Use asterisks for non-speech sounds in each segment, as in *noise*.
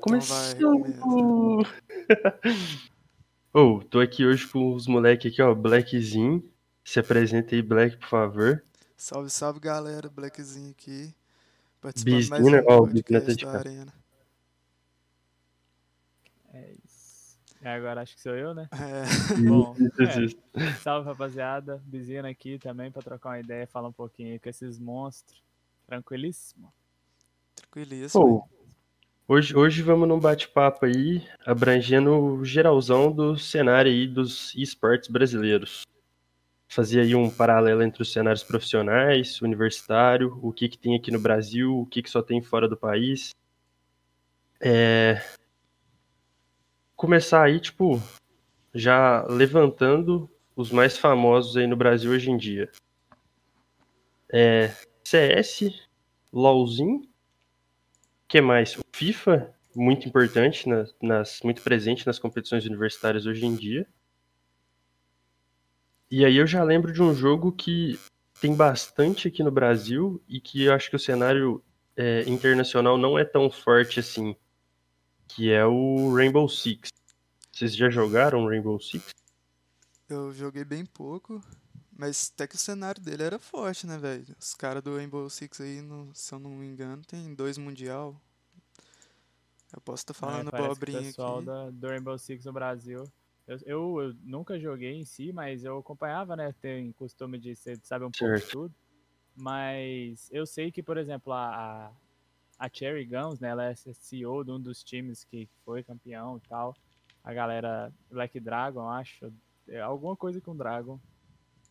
Começou! *laughs* Então oh, tô aqui hoje com os moleques aqui, ó, Blackzinho. Se apresenta aí, Black, por favor. Salve, salve, galera. Blackzinho aqui. Participando Bizinho, mais um ó, podcast da Arena. É isso. É, agora acho que sou eu, né? É. *laughs* Bom, *laughs* é. salve, rapaziada. Bizinho aqui também pra trocar uma ideia, falar um pouquinho com esses monstros. Tranquilíssimo. Tranquilíssimo. Oh. Hoje, hoje vamos num bate-papo aí, abrangendo o geralzão do cenário aí dos esportes brasileiros. Fazer aí um paralelo entre os cenários profissionais, universitário, o que, que tem aqui no Brasil, o que, que só tem fora do país. É... Começar aí, tipo, já levantando os mais famosos aí no Brasil hoje em dia. É... CS, LOLzinho, que mais? FIFA, muito importante, nas, nas, muito presente nas competições universitárias hoje em dia. E aí eu já lembro de um jogo que tem bastante aqui no Brasil e que eu acho que o cenário é, internacional não é tão forte assim, que é o Rainbow Six. Vocês já jogaram Rainbow Six? Eu joguei bem pouco, mas até que o cenário dele era forte, né, velho? Os caras do Rainbow Six aí, no, se eu não me engano, tem dois Mundial. Eu posso estar falando é, bobrinha aqui. O pessoal da, do Rainbow Six no Brasil. Eu, eu, eu, nunca joguei em si, mas eu acompanhava, né? Tem costume de ser, saber um pouco de tudo. Mas eu sei que, por exemplo, a, a Cherry Guns, né? Ela é CEO de um dos times que foi campeão e tal. A galera Black Dragon, acho. É alguma coisa com Dragon.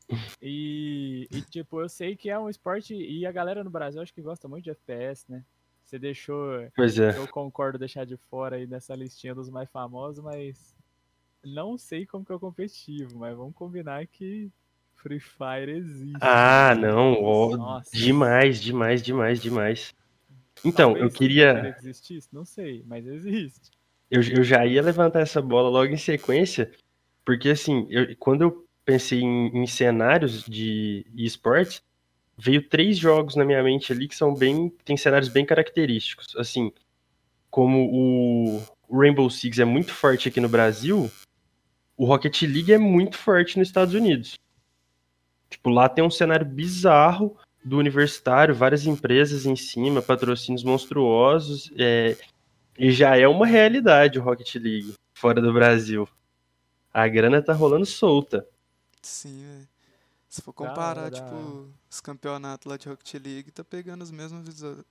*laughs* E, e, tipo, eu sei que é um esporte. E a galera no Brasil acho que gosta muito de FPS, né? Você deixou. Pois é. Eu concordo deixar de fora aí nessa listinha dos mais famosos, mas. Não sei como que é o competitivo, mas vamos combinar que Free Fire existe. Ah, não. Oh, demais, demais, demais, demais. Então, Talvez eu queria. Que existisse? Não sei, mas existe. Eu, eu já ia levantar essa bola logo em sequência, porque assim, eu, quando eu pensei em, em cenários de esportes, veio três jogos na minha mente ali que são bem. tem cenários bem característicos. Assim, como o Rainbow Six é muito forte aqui no Brasil, o Rocket League é muito forte nos Estados Unidos. Tipo, lá tem um cenário bizarro do universitário, várias empresas em cima, patrocínios monstruosos, é, e já é uma realidade o Rocket League fora do Brasil. A grana tá rolando solta. Sim, velho. Se for comparar, tipo, os campeonatos lá de Rocket League, tá pegando as mesmas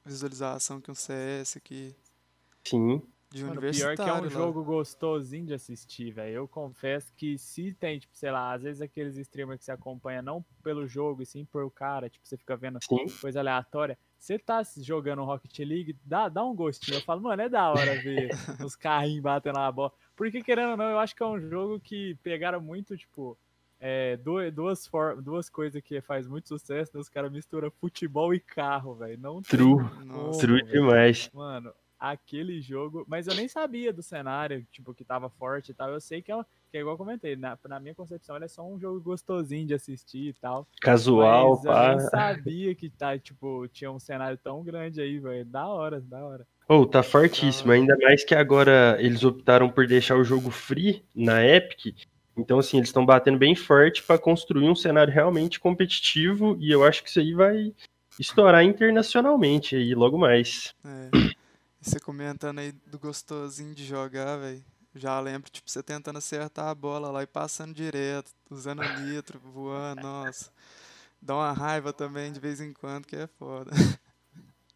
visualizações que um CS aqui. Sim. De Mano, pior que é um lá. jogo gostosinho de assistir, velho. Eu confesso que se tem, tipo, sei lá, às vezes aqueles streamers que você acompanha não pelo jogo, e sim por cara, tipo, você fica vendo sim. coisa aleatória. Você tá jogando Rocket League, dá, dá um gostinho. Eu falo, mano, é da hora ver *laughs* os carrinhos batendo na bola. Porque, querendo ou não, eu acho que é um jogo que pegaram muito, tipo, é, duas, duas, for, duas coisas que faz muito sucesso, né? Os caras misturam futebol e carro, velho. Não True. Como, True véio. demais. Mano, aquele jogo. Mas eu nem sabia do cenário, tipo, que tava forte e tal. Eu sei que é, que é igual eu comentei. Na, na minha concepção, ele é só um jogo gostosinho de assistir e tal. Casual, mas pá. Eu nem sabia que tá, tipo, tinha um cenário tão grande aí, velho. Da hora, da hora. Oh, tá fortíssimo. Ainda mais que agora eles optaram por deixar o jogo free na Epic. Então, assim, eles estão batendo bem forte para construir um cenário realmente competitivo e eu acho que isso aí vai estourar internacionalmente aí logo mais. É. Você comentando aí do gostosinho de jogar, velho. Já lembro, tipo, você tentando acertar a bola lá e passando direto, usando nitro, voando, nossa. Dá uma raiva também de vez em quando, que é foda.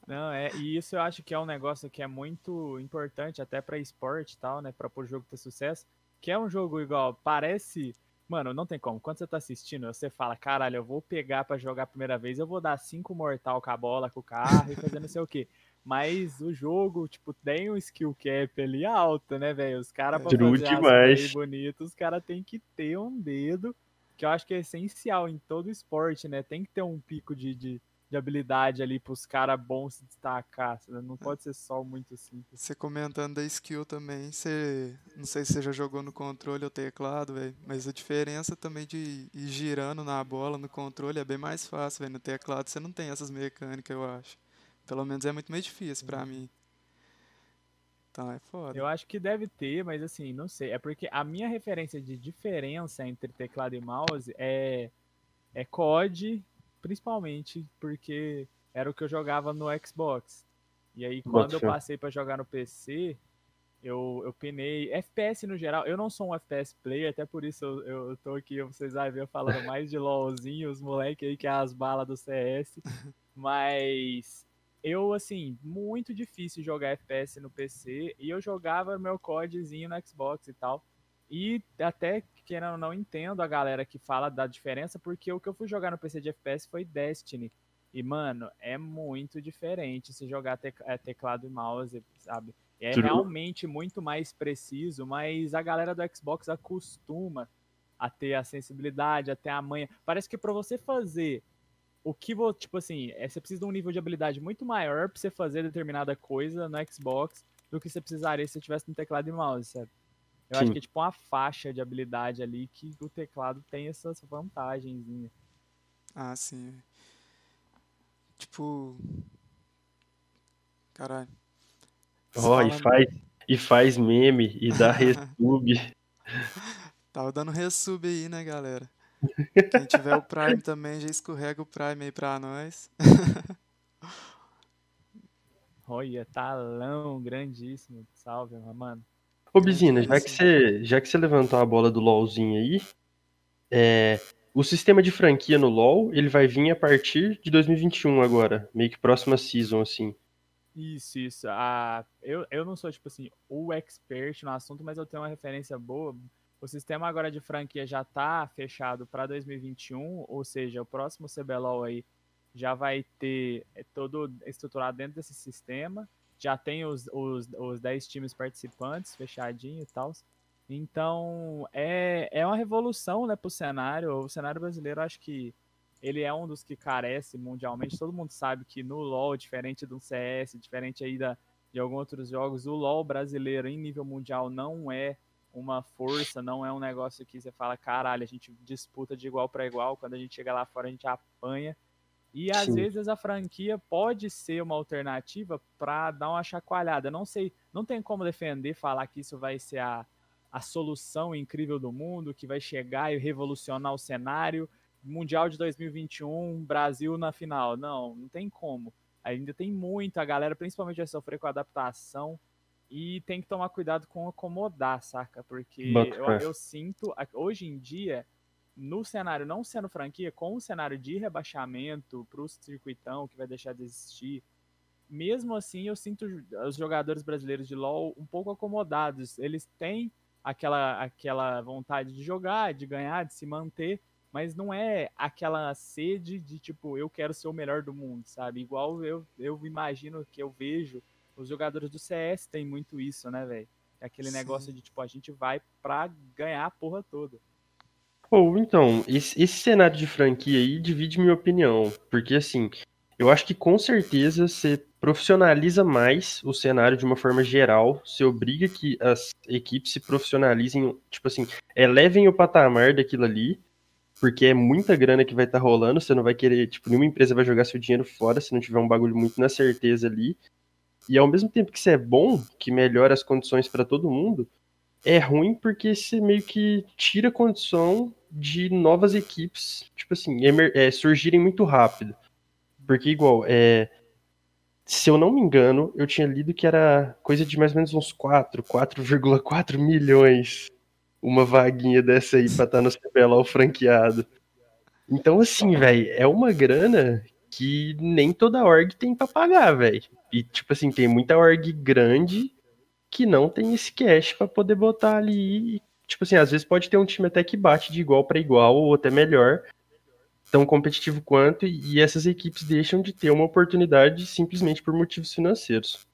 Não, é, e isso eu acho que é um negócio que é muito importante até para esporte e tal, né, para o jogo ter sucesso, que é um jogo igual, parece. Mano, não tem como. Quando você tá assistindo, você fala, caralho, eu vou pegar para jogar a primeira vez, eu vou dar cinco mortal com a bola, com o carro e fazer não sei o quê. Mas o jogo, tipo, tem um skill cap ali alto, né, velho? Os caras, pra fazer demais. bonito, os caras tem que ter um dedo, que eu acho que é essencial em todo esporte, né? Tem que ter um pico de, de de habilidade ali para os caras bons se destacar. Né? Não pode ser só muito simples. Você comentando da skill também, você. Não sei se você já jogou no controle ou teclado, velho. Mas a diferença também de ir girando na bola no controle é bem mais fácil, velho. No teclado você não tem essas mecânicas, eu acho. Pelo menos é muito mais difícil para mim. Então é foda. Eu acho que deve ter, mas assim, não sei. É porque a minha referência de diferença entre teclado e mouse é, é COD, principalmente porque era o que eu jogava no Xbox. E aí, quando eu passei para jogar no PC, eu, eu penei. FPS no geral, eu não sou um FPS player, até por isso eu, eu tô aqui, vocês vão ver eu falando mais de LOLzinho, os moleques aí que é as balas do CS. *laughs* Mas eu, assim, muito difícil jogar FPS no PC e eu jogava meu codezinho no Xbox e tal. E até que eu não entendo a galera que fala da diferença, porque o que eu fui jogar no PC de FPS foi Destiny. E, mano, é muito diferente se jogar é, teclado e mouse, sabe? É True. realmente muito mais preciso, mas a galera do Xbox acostuma a ter a sensibilidade, a ter a manha. Parece que para você fazer o que vou, tipo assim, é, você precisa de um nível de habilidade muito maior pra você fazer determinada coisa no Xbox do que você precisaria se você tivesse no teclado e mouse, sabe? Eu Sim. acho que é tipo uma faixa de habilidade ali que o teclado tem essas vantagens. Ah, sim. Tipo. Caralho. Ó, oh, e, faz, e faz meme e dá *laughs* resub. Tava dando resub aí, né, galera? Quem tiver o Prime também já escorrega o Prime aí pra nós. *laughs* Olha, talão grandíssimo. Salve, mano. Ô, Bizina, já que, você, já que você levantou a bola do LoLzinho aí, é, o sistema de franquia no LoL, ele vai vir a partir de 2021 agora, meio que próxima season, assim. Isso, isso. Ah, eu, eu não sou, tipo assim, o expert no assunto, mas eu tenho uma referência boa o sistema agora de franquia já está fechado para 2021, ou seja, o próximo CBLOL aí já vai ter é, todo estruturado dentro desse sistema. Já tem os, os, os 10 times participantes fechadinho e tal. Então, é, é uma revolução né, para o cenário. O cenário brasileiro, acho que ele é um dos que carece mundialmente. Todo mundo sabe que no LoL, diferente do CS, diferente aí da, de alguns outros jogos, o LoL brasileiro em nível mundial não é uma força, não é um negócio que você fala, caralho, a gente disputa de igual para igual, quando a gente chega lá fora a gente apanha. E às Sim. vezes a franquia pode ser uma alternativa para dar uma chacoalhada. Não sei, não tem como defender, falar que isso vai ser a, a solução incrível do mundo, que vai chegar e revolucionar o cenário. Mundial de 2021, Brasil na final. Não, não tem como. Ainda tem muito, a galera principalmente vai sofrer com a adaptação. E tem que tomar cuidado com acomodar, saca? Porque eu, eu, sinto, hoje em dia, no cenário não sendo franquia, com o cenário de rebaixamento pro circuitão que vai deixar de existir, mesmo assim eu sinto os jogadores brasileiros de LoL um pouco acomodados. Eles têm aquela, aquela vontade de jogar, de ganhar, de se manter, mas não é aquela sede de tipo, eu quero ser o melhor do mundo, sabe? Igual eu, eu imagino que eu vejo os jogadores do CS têm muito isso, né, velho? Aquele Sim. negócio de, tipo, a gente vai pra ganhar a porra toda. Ou, então, esse, esse cenário de franquia aí divide minha opinião. Porque, assim, eu acho que com certeza você profissionaliza mais o cenário de uma forma geral, você obriga que as equipes se profissionalizem, tipo assim, elevem o patamar daquilo ali, porque é muita grana que vai estar tá rolando, você não vai querer, tipo, nenhuma empresa vai jogar seu dinheiro fora se não tiver um bagulho muito na certeza ali. E ao mesmo tempo que isso é bom, que melhora as condições para todo mundo, é ruim porque você meio que tira a condição de novas equipes, tipo assim, é, surgirem muito rápido. Porque, igual, é, se eu não me engano, eu tinha lido que era coisa de mais ou menos uns 4, 4,4 milhões uma vaguinha dessa aí pra estar tá no CBLOL franqueado. Então, assim, velho, é uma grana que nem toda org tem pra pagar, velho. E, tipo assim, tem muita org grande que não tem esse cash para poder botar ali. Tipo assim, às vezes pode ter um time até que bate de igual para igual ou até melhor, tão competitivo quanto, e essas equipes deixam de ter uma oportunidade simplesmente por motivos financeiros.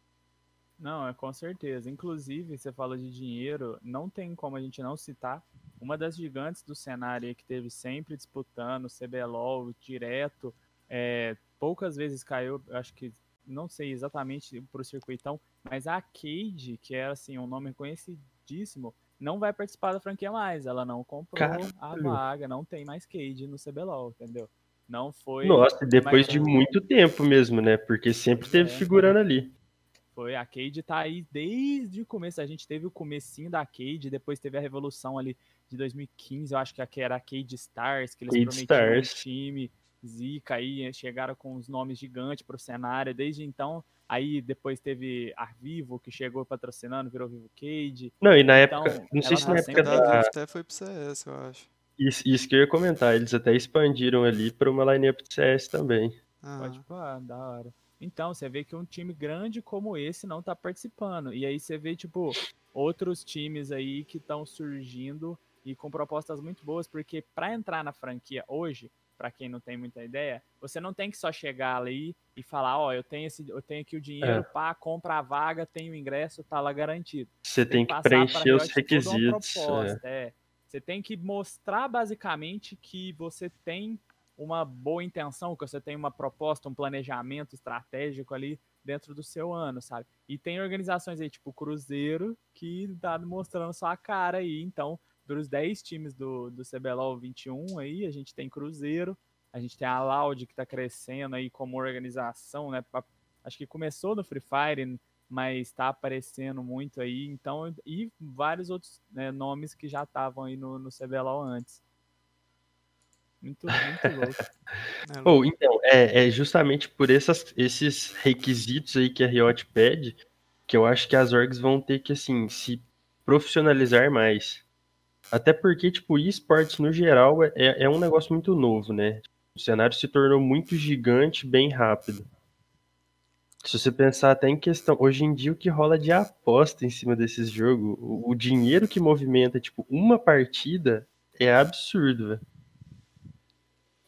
Não, é com certeza. Inclusive, você fala de dinheiro, não tem como a gente não citar uma das gigantes do cenário que teve sempre disputando CBLOL direto, é, poucas vezes caiu, acho que não sei exatamente para o circuitão, mas a Cade, que era assim um nome conhecidíssimo, não vai participar da franquia mais. Ela não comprou a vaga, não tem mais Cade no CBLOL, entendeu? Não foi. Nossa, depois de muito tempo mesmo, né? Porque sempre teve é, figurando ali. Foi, a Cade tá aí desde o começo. A gente teve o comecinho da Cade, depois teve a revolução ali de 2015, eu acho que era a Cade Stars, que eles Cade prometiam Stars. time zica aí, chegaram com os nomes gigantes pro cenário. Desde então, aí depois teve Arvivo, que chegou patrocinando, virou Vivo Cade. Não, e na então, época, não sei se na tá época da... até foi pro CS, eu acho. Isso, isso que eu ia comentar, eles até expandiram ali para uma lineup de CS também. Ah. Pode pá, da hora. Então, você vê que um time grande como esse não tá participando. E aí você vê, tipo, outros times aí que estão surgindo e com propostas muito boas, porque para entrar na franquia hoje, para quem não tem muita ideia, você não tem que só chegar ali e falar, ó, oh, eu tenho esse, eu tenho aqui o dinheiro, é. pá, compra a vaga, tem o ingresso, tá lá garantido. Você tem, tem que preencher os requisitos. É. é. Você tem que mostrar basicamente que você tem uma boa intenção, que você tem uma proposta, um planejamento estratégico ali dentro do seu ano, sabe? E tem organizações aí, tipo Cruzeiro, que tá mostrando sua cara aí. Então, dos 10 times do, do CBLOL 21 aí, a gente tem Cruzeiro, a gente tem a Loud que tá crescendo aí como organização, né? Acho que começou no Free Fire, mas está aparecendo muito aí, então, e vários outros né, nomes que já estavam aí no, no CBLOL antes. Muito, muito *laughs* louco. É louco. Oh, então, é, é, justamente por essas, esses requisitos aí que a Riot pede que eu acho que as orgs vão ter que, assim, se profissionalizar mais. Até porque, tipo, esportes no geral é, é um negócio muito novo, né? O cenário se tornou muito gigante bem rápido. Se você pensar até em questão, hoje em dia o que rola de aposta em cima desses jogos, o, o dinheiro que movimenta, tipo, uma partida é absurdo, velho.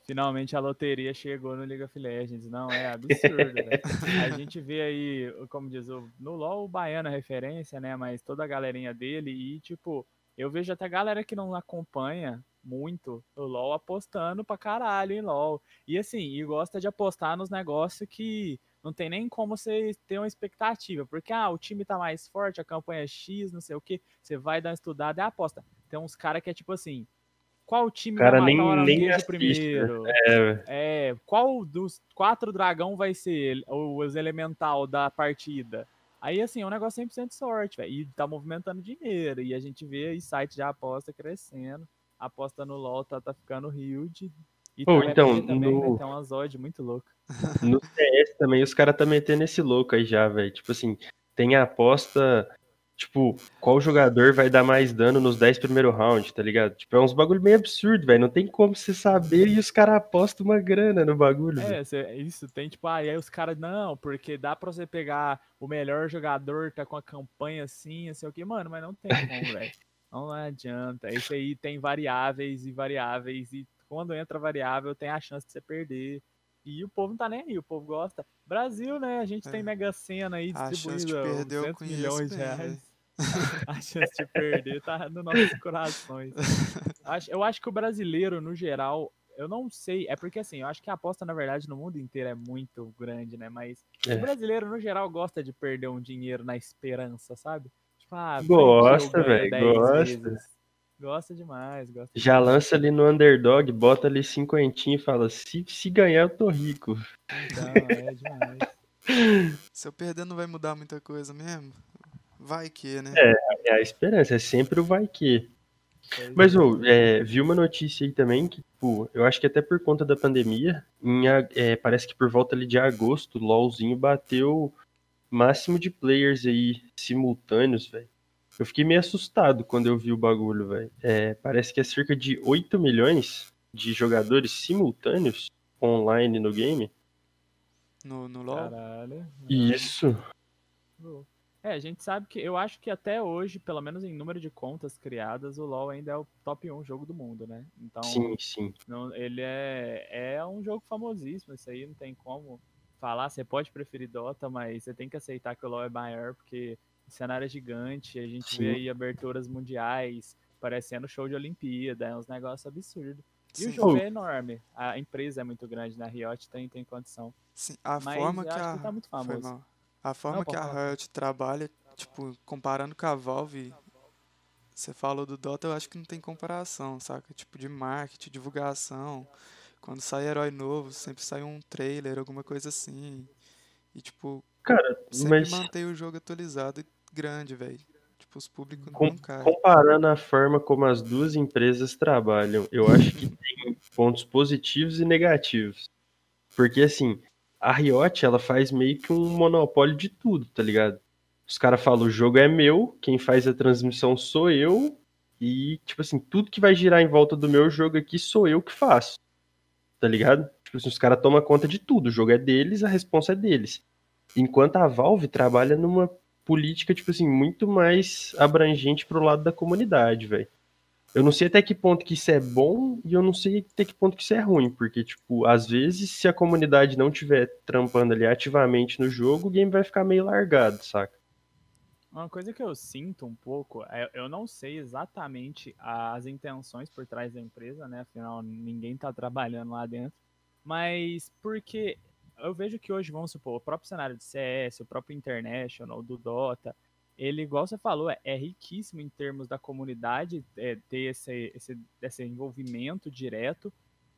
Finalmente a loteria chegou no League of Legends. Não, é absurdo, *laughs* velho. A gente vê aí, como diz, no LoL o Baiano é referência, né? Mas toda a galerinha dele e, tipo, eu vejo até galera que não acompanha muito o LoL apostando pra caralho em LoL. E assim, e gosta de apostar nos negócios que não tem nem como você ter uma expectativa. Porque, ah, o time tá mais forte, a campanha é X, não sei o que. Você vai dar uma estudada e aposta. Tem uns caras que é tipo assim, qual time cara, vai matar nem, o nem primeiro? É. é. qual dos quatro dragão vai ser os elemental da partida? Aí, assim, é um negócio 100% sorte, velho. E tá movimentando dinheiro. E a gente vê aí site de aposta crescendo. A aposta no LoL tá, tá ficando huge. E oh, então, também, no... né, tem uma Zod muito louca. *laughs* No CS também, os caras tá metendo esse louco aí já, velho. Tipo assim, tem a aposta Tipo, qual jogador vai dar mais dano nos 10 primeiros rounds, tá ligado? Tipo, é uns bagulho meio absurdo, velho. Não tem como você saber e os caras apostam uma grana no bagulho. É, cê, isso tem, tipo, ah, e aí os caras, não, porque dá pra você pegar o melhor jogador, tá com a campanha assim, assim, o que, mano, mas não tem *laughs* como, velho. Não adianta. Isso aí tem variáveis e variáveis, e quando entra variável, tem a chance de você perder. E o povo não tá nem aí, o povo gosta. Brasil, né? A gente é. tem Mega Sena aí distribuída 200 milhões de reais. *laughs* a chance de perder tá nos nossos corações. Eu acho que o brasileiro, no geral, eu não sei. É porque assim, eu acho que a aposta, na verdade, no mundo inteiro é muito grande, né? Mas é. o brasileiro, no geral, gosta de perder um dinheiro na esperança, sabe? Tipo, ah, gosta, velho. Gosta. Vezes. Gosta demais, gosta Já demais. lança ali no underdog, bota ali cinquentinho e fala: se, se ganhar, eu tô rico. Então, é demais. Se eu perder, não vai mudar muita coisa mesmo? Vai que, né? É, é a esperança, é sempre o vai que. Mas, ô, é, vi uma notícia aí também que, tipo, eu acho que até por conta da pandemia, em, é, parece que por volta ali de agosto, o LOLzinho bateu máximo de players aí simultâneos, velho. Eu fiquei meio assustado quando eu vi o bagulho, velho. É, parece que é cerca de 8 milhões de jogadores simultâneos online no game. No, no LoL? Caralho. Isso. É, a gente sabe que eu acho que até hoje, pelo menos em número de contas criadas, o LoL ainda é o top 1 jogo do mundo, né? Então, sim, sim. Não, ele é, é um jogo famosíssimo, isso aí não tem como falar. Você pode preferir Dota, mas você tem que aceitar que o LoL é maior, porque o cenário é gigante, a gente sim. vê aí aberturas mundiais, parecendo show de Olimpíada, é uns negócios absurdos. E Sim. o jogo é enorme. A empresa é muito grande, né? A Riot tem, tem condição. Sim, a Mas forma que a. Que tá muito famoso. A forma Não, que a Riot trabalha, tipo, comparando com a Valve, você falou do Dota, eu acho que não tem comparação, saca? Tipo, de marketing, divulgação. Quando sai herói novo, sempre sai um trailer, alguma coisa assim. E, tipo, Cara, sempre mas mantém o jogo atualizado e grande, velho. Tipo, os públicos com- não caem. comparando a forma como as duas empresas trabalham, eu acho que tem pontos positivos e negativos. Porque assim, a Riot, ela faz meio que um monopólio de tudo, tá ligado? Os caras falam, o jogo é meu, quem faz a transmissão sou eu, e, tipo assim, tudo que vai girar em volta do meu jogo aqui sou eu que faço. Tá ligado? Tipo assim, os caras tomam conta de tudo, o jogo é deles, a responsa é deles. Enquanto a Valve trabalha numa política, tipo assim, muito mais abrangente pro lado da comunidade, velho. Eu não sei até que ponto que isso é bom e eu não sei até que ponto que isso é ruim, porque, tipo, às vezes, se a comunidade não tiver trampando ali ativamente no jogo, o game vai ficar meio largado, saca? Uma coisa que eu sinto um pouco, é, eu não sei exatamente as intenções por trás da empresa, né? Afinal, ninguém tá trabalhando lá dentro. Mas porque eu vejo que hoje, vamos supor, o próprio cenário de CS, o próprio International, do Dota, ele, igual você falou, é, é riquíssimo em termos da comunidade, é, ter esse, esse, esse envolvimento direto.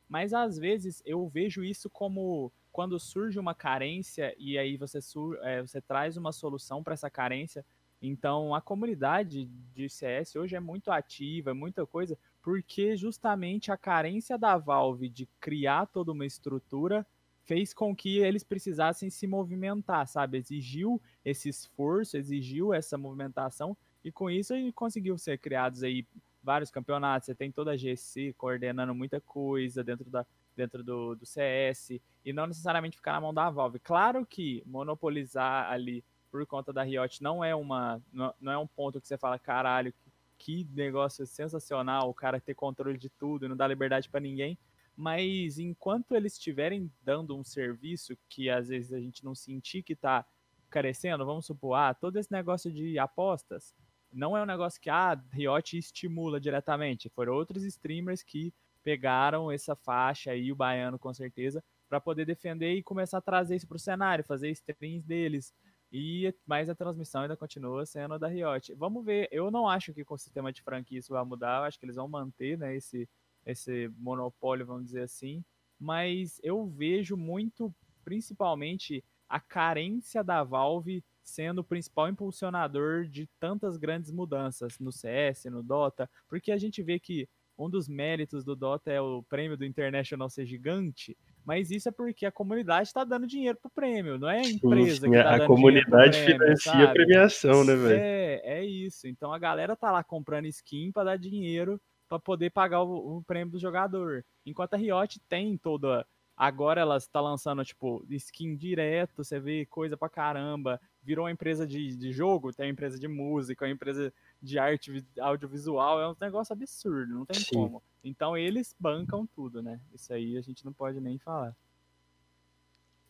Mas às vezes eu vejo isso como quando surge uma carência e aí você, sur, é, você traz uma solução para essa carência. Então a comunidade de CS hoje é muito ativa, é muita coisa, porque justamente a carência da Valve de criar toda uma estrutura fez com que eles precisassem se movimentar, sabe? Exigiu esse esforço, exigiu essa movimentação e com isso conseguiu ser criados aí vários campeonatos, você tem toda a GC coordenando muita coisa dentro, da, dentro do, do CS, e não necessariamente ficar na mão da Valve. Claro que monopolizar ali por conta da Riot não é uma não, é um ponto que você fala, caralho, que, que negócio sensacional, o cara ter controle de tudo e não dar liberdade para ninguém. Mas enquanto eles estiverem dando um serviço que às vezes a gente não sentir que está carecendo, vamos supor, ah, todo esse negócio de apostas, não é um negócio que a ah, Riot estimula diretamente. Foram outros streamers que pegaram essa faixa aí, o baiano com certeza, para poder defender e começar a trazer isso para o cenário, fazer streams deles. E mais a transmissão ainda continua sendo da Riot. Vamos ver. Eu não acho que com o sistema de franquia isso vai mudar. Eu acho que eles vão manter né, esse, esse monopólio, vamos dizer assim. Mas eu vejo muito, principalmente, a carência da Valve sendo o principal impulsionador de tantas grandes mudanças no CS, no Dota, porque a gente vê que um dos méritos do Dota é o prêmio do International ser gigante, mas isso é porque a comunidade está dando dinheiro pro prêmio, não é a empresa sim, que tá a dando comunidade prêmio, financia sabe? a premiação, né, velho? É, é isso. Então a galera tá lá comprando skin para dar dinheiro para poder pagar o, o, prêmio do jogador. Enquanto a Riot tem toda Agora ela está lançando, tipo, skin direto, você vê coisa pra caramba. Virou uma empresa de, de jogo, tem uma empresa de música, uma empresa de arte audiovisual, é um negócio absurdo, não tem Sim. como. Então eles bancam tudo, né? Isso aí a gente não pode nem falar.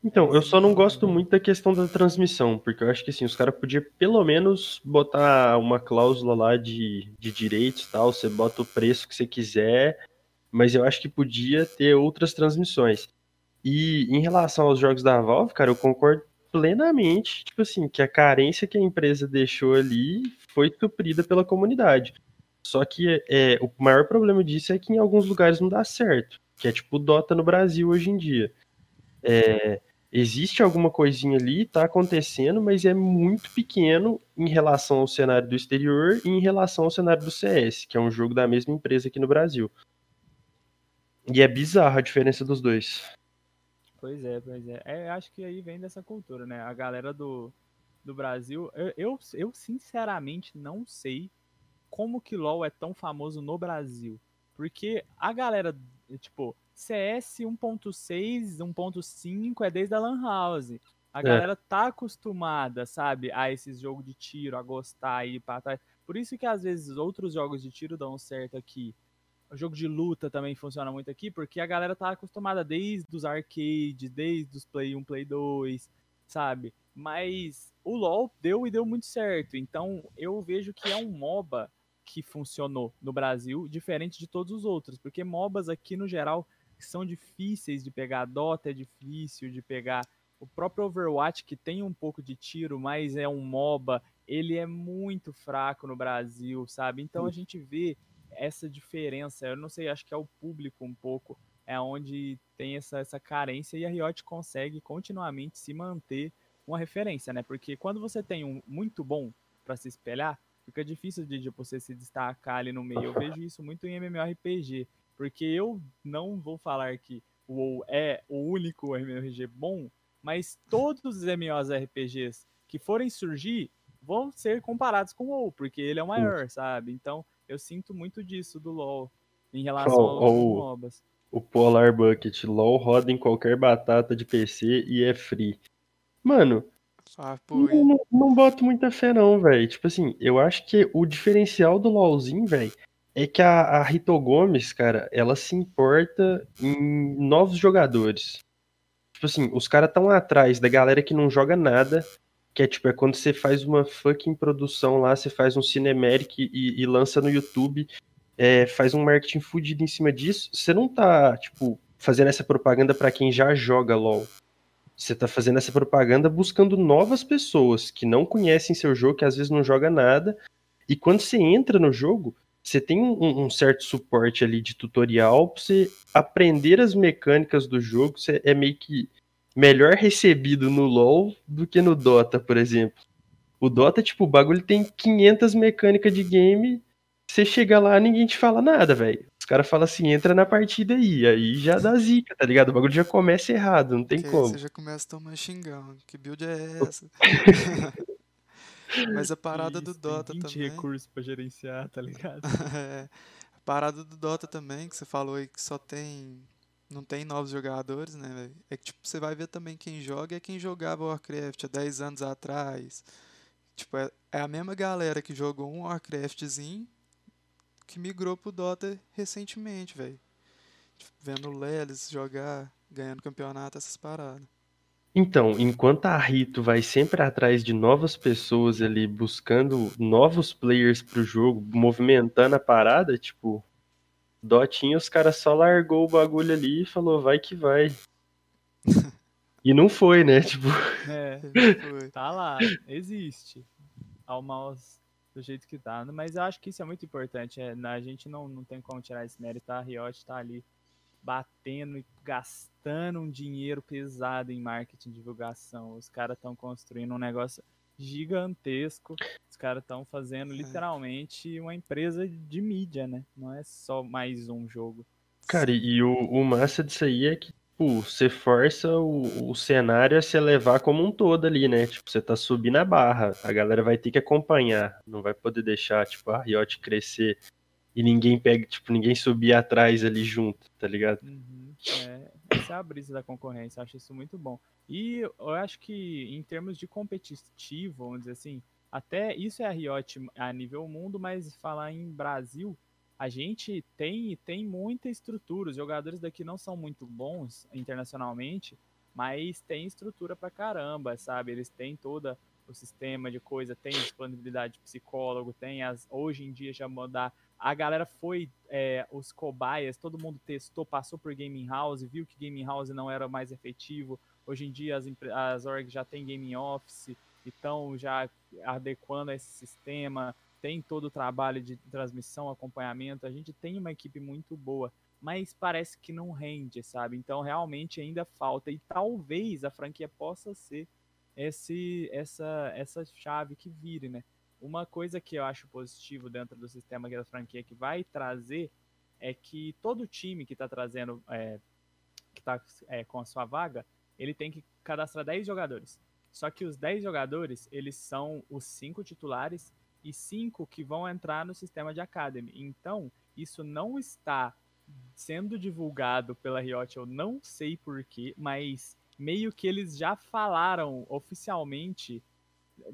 Então, eu só não gosto muito da questão da transmissão, porque eu acho que assim, os caras podiam pelo menos botar uma cláusula lá de, de direitos e tal, você bota o preço que você quiser, mas eu acho que podia ter outras transmissões. E em relação aos jogos da Valve, cara, eu concordo plenamente, tipo assim, que a carência que a empresa deixou ali foi suprida pela comunidade. Só que é, o maior problema disso é que em alguns lugares não dá certo, que é tipo o Dota no Brasil hoje em dia. É, existe alguma coisinha ali, tá acontecendo, mas é muito pequeno em relação ao cenário do exterior e em relação ao cenário do CS, que é um jogo da mesma empresa aqui no Brasil. E é bizarro a diferença dos dois. Pois é, pois é. é. Acho que aí vem dessa cultura, né? A galera do, do Brasil. Eu, eu, eu, sinceramente não sei como que LoL é tão famoso no Brasil. Porque a galera, tipo, CS 1.6, 1.5 é desde a Lan House. A É. galera tá acostumada, sabe, a esses jogos de tiro, a gostar aí pra trás. Por isso que às vezes outros jogos de tiro dão certo aqui. O jogo de luta também funciona muito aqui, porque a galera tá acostumada desde os arcades, desde os Play 1, Play 2, sabe? Mas o LoL deu e deu muito certo. Então eu vejo que é um MOBA que funcionou no Brasil, diferente de todos os outros, porque MOBAs aqui no geral são difíceis de pegar. Dota é difícil de pegar. O próprio Overwatch, que tem um pouco de tiro, mas é um MOBA, ele é muito fraco no Brasil, sabe? Então a gente vê essa diferença. Eu não sei, acho que é o público um pouco, é onde tem essa, essa carência e a Riot consegue continuamente se manter uma referência, né? Porque quando você tem um muito bom para se espelhar, fica difícil de, de você se destacar ali no meio. Eu vejo isso muito em MMORPG, porque eu não vou falar que o WoW é o único MMORPG bom, mas todos os MMORPGs que forem surgir vão ser comparados com o WoW, porque ele é o maior, sabe? Então, eu sinto muito disso do LoL em relação oh, aos oh, MOBAs. O Polar Bucket, LoL roda em qualquer batata de PC e é free. Mano, ah, não, não, não, boto muita fé não, velho. Tipo assim, eu acho que o diferencial do LoLzinho, velho, é que a, a Rito Gomes, cara, ela se importa em novos jogadores. Tipo assim, os caras estão atrás da galera que não joga nada, que é tipo, é quando você faz uma fucking produção lá, você faz um cinemeric e, e lança no YouTube, é, faz um marketing fudido em cima disso, você não tá, tipo, fazendo essa propaganda para quem já joga LoL. Você tá fazendo essa propaganda buscando novas pessoas que não conhecem seu jogo, que às vezes não joga nada. E quando você entra no jogo, você tem um, um certo suporte ali de tutorial pra você aprender as mecânicas do jogo. Você é meio que melhor recebido no LoL do que no Dota, por exemplo. O Dota, tipo, o bagulho tem 500 mecânicas de game, você chega lá ninguém te fala nada, velho. Os caras falam assim, entra na partida aí, aí já dá zica, tá ligado? O bagulho já começa errado, não tem Porque como. Você já começa a tomar xingão, que build é *laughs* essa? Mas a parada Isso, do Dota tem 20 também... recursos pra gerenciar, tá ligado? *laughs* é, a parada do Dota também, que você falou aí que só tem não tem novos jogadores, né? É que, tipo, você vai ver também quem joga é quem jogava Warcraft há 10 anos atrás. Tipo, é, é a mesma galera que jogou um Warcraftzinho que migrou pro Dota recentemente, velho. Tipo, vendo o Lelis jogar, ganhando campeonato, essas paradas. Então, enquanto a Rito vai sempre atrás de novas pessoas ali, buscando novos players pro jogo, movimentando a parada, tipo, Dotinha, os caras só largou o bagulho ali e falou, vai que vai. *laughs* e não foi, né? Tipo. É, *laughs* tá lá, existe. Ao mouse do jeito que tá. Mas eu acho que isso é muito importante. É, a gente não, não tem como tirar esse mérito. A Riot tá ali batendo e gastando um dinheiro pesado em marketing e divulgação. Os caras estão construindo um negócio gigantesco. Os caras estão fazendo é. literalmente uma empresa de mídia, né? Não é só mais um jogo. Cara, e o, o massa disso aí é que, tipo, você força o, o cenário a se levar como um todo ali, né? Tipo, você tá subindo a barra, a galera vai ter que acompanhar, não vai poder deixar, tipo, a Riot crescer e ninguém pega, tipo, ninguém subir atrás ali junto, tá ligado? Uhum, é, essa é a brisa da concorrência, acho isso muito bom. E eu acho que em termos de competitivo, vamos dizer assim, até isso é a Riot a nível mundo, mas falar em Brasil, a gente tem, tem muita estrutura. Os jogadores daqui não são muito bons internacionalmente, mas tem estrutura pra caramba, sabe? Eles têm toda o sistema de coisa, tem disponibilidade de psicólogo, tem as. Hoje em dia já mandar. A galera foi, é, os cobaias, todo mundo testou, passou por Gaming House, viu que Gaming House não era mais efetivo, Hoje em dia as, as orgs já tem gaming office, estão já adequando a esse sistema, tem todo o trabalho de transmissão, acompanhamento, a gente tem uma equipe muito boa, mas parece que não rende, sabe? Então realmente ainda falta e talvez a franquia possa ser esse essa essa chave que vire, né? Uma coisa que eu acho positivo dentro do sistema da franquia que vai trazer é que todo time que está trazendo é, que está é, com a sua vaga ele tem que cadastrar 10 jogadores. Só que os 10 jogadores, eles são os 5 titulares e 5 que vão entrar no sistema de Academy. Então, isso não está sendo divulgado pela Riot, eu não sei porquê, mas meio que eles já falaram oficialmente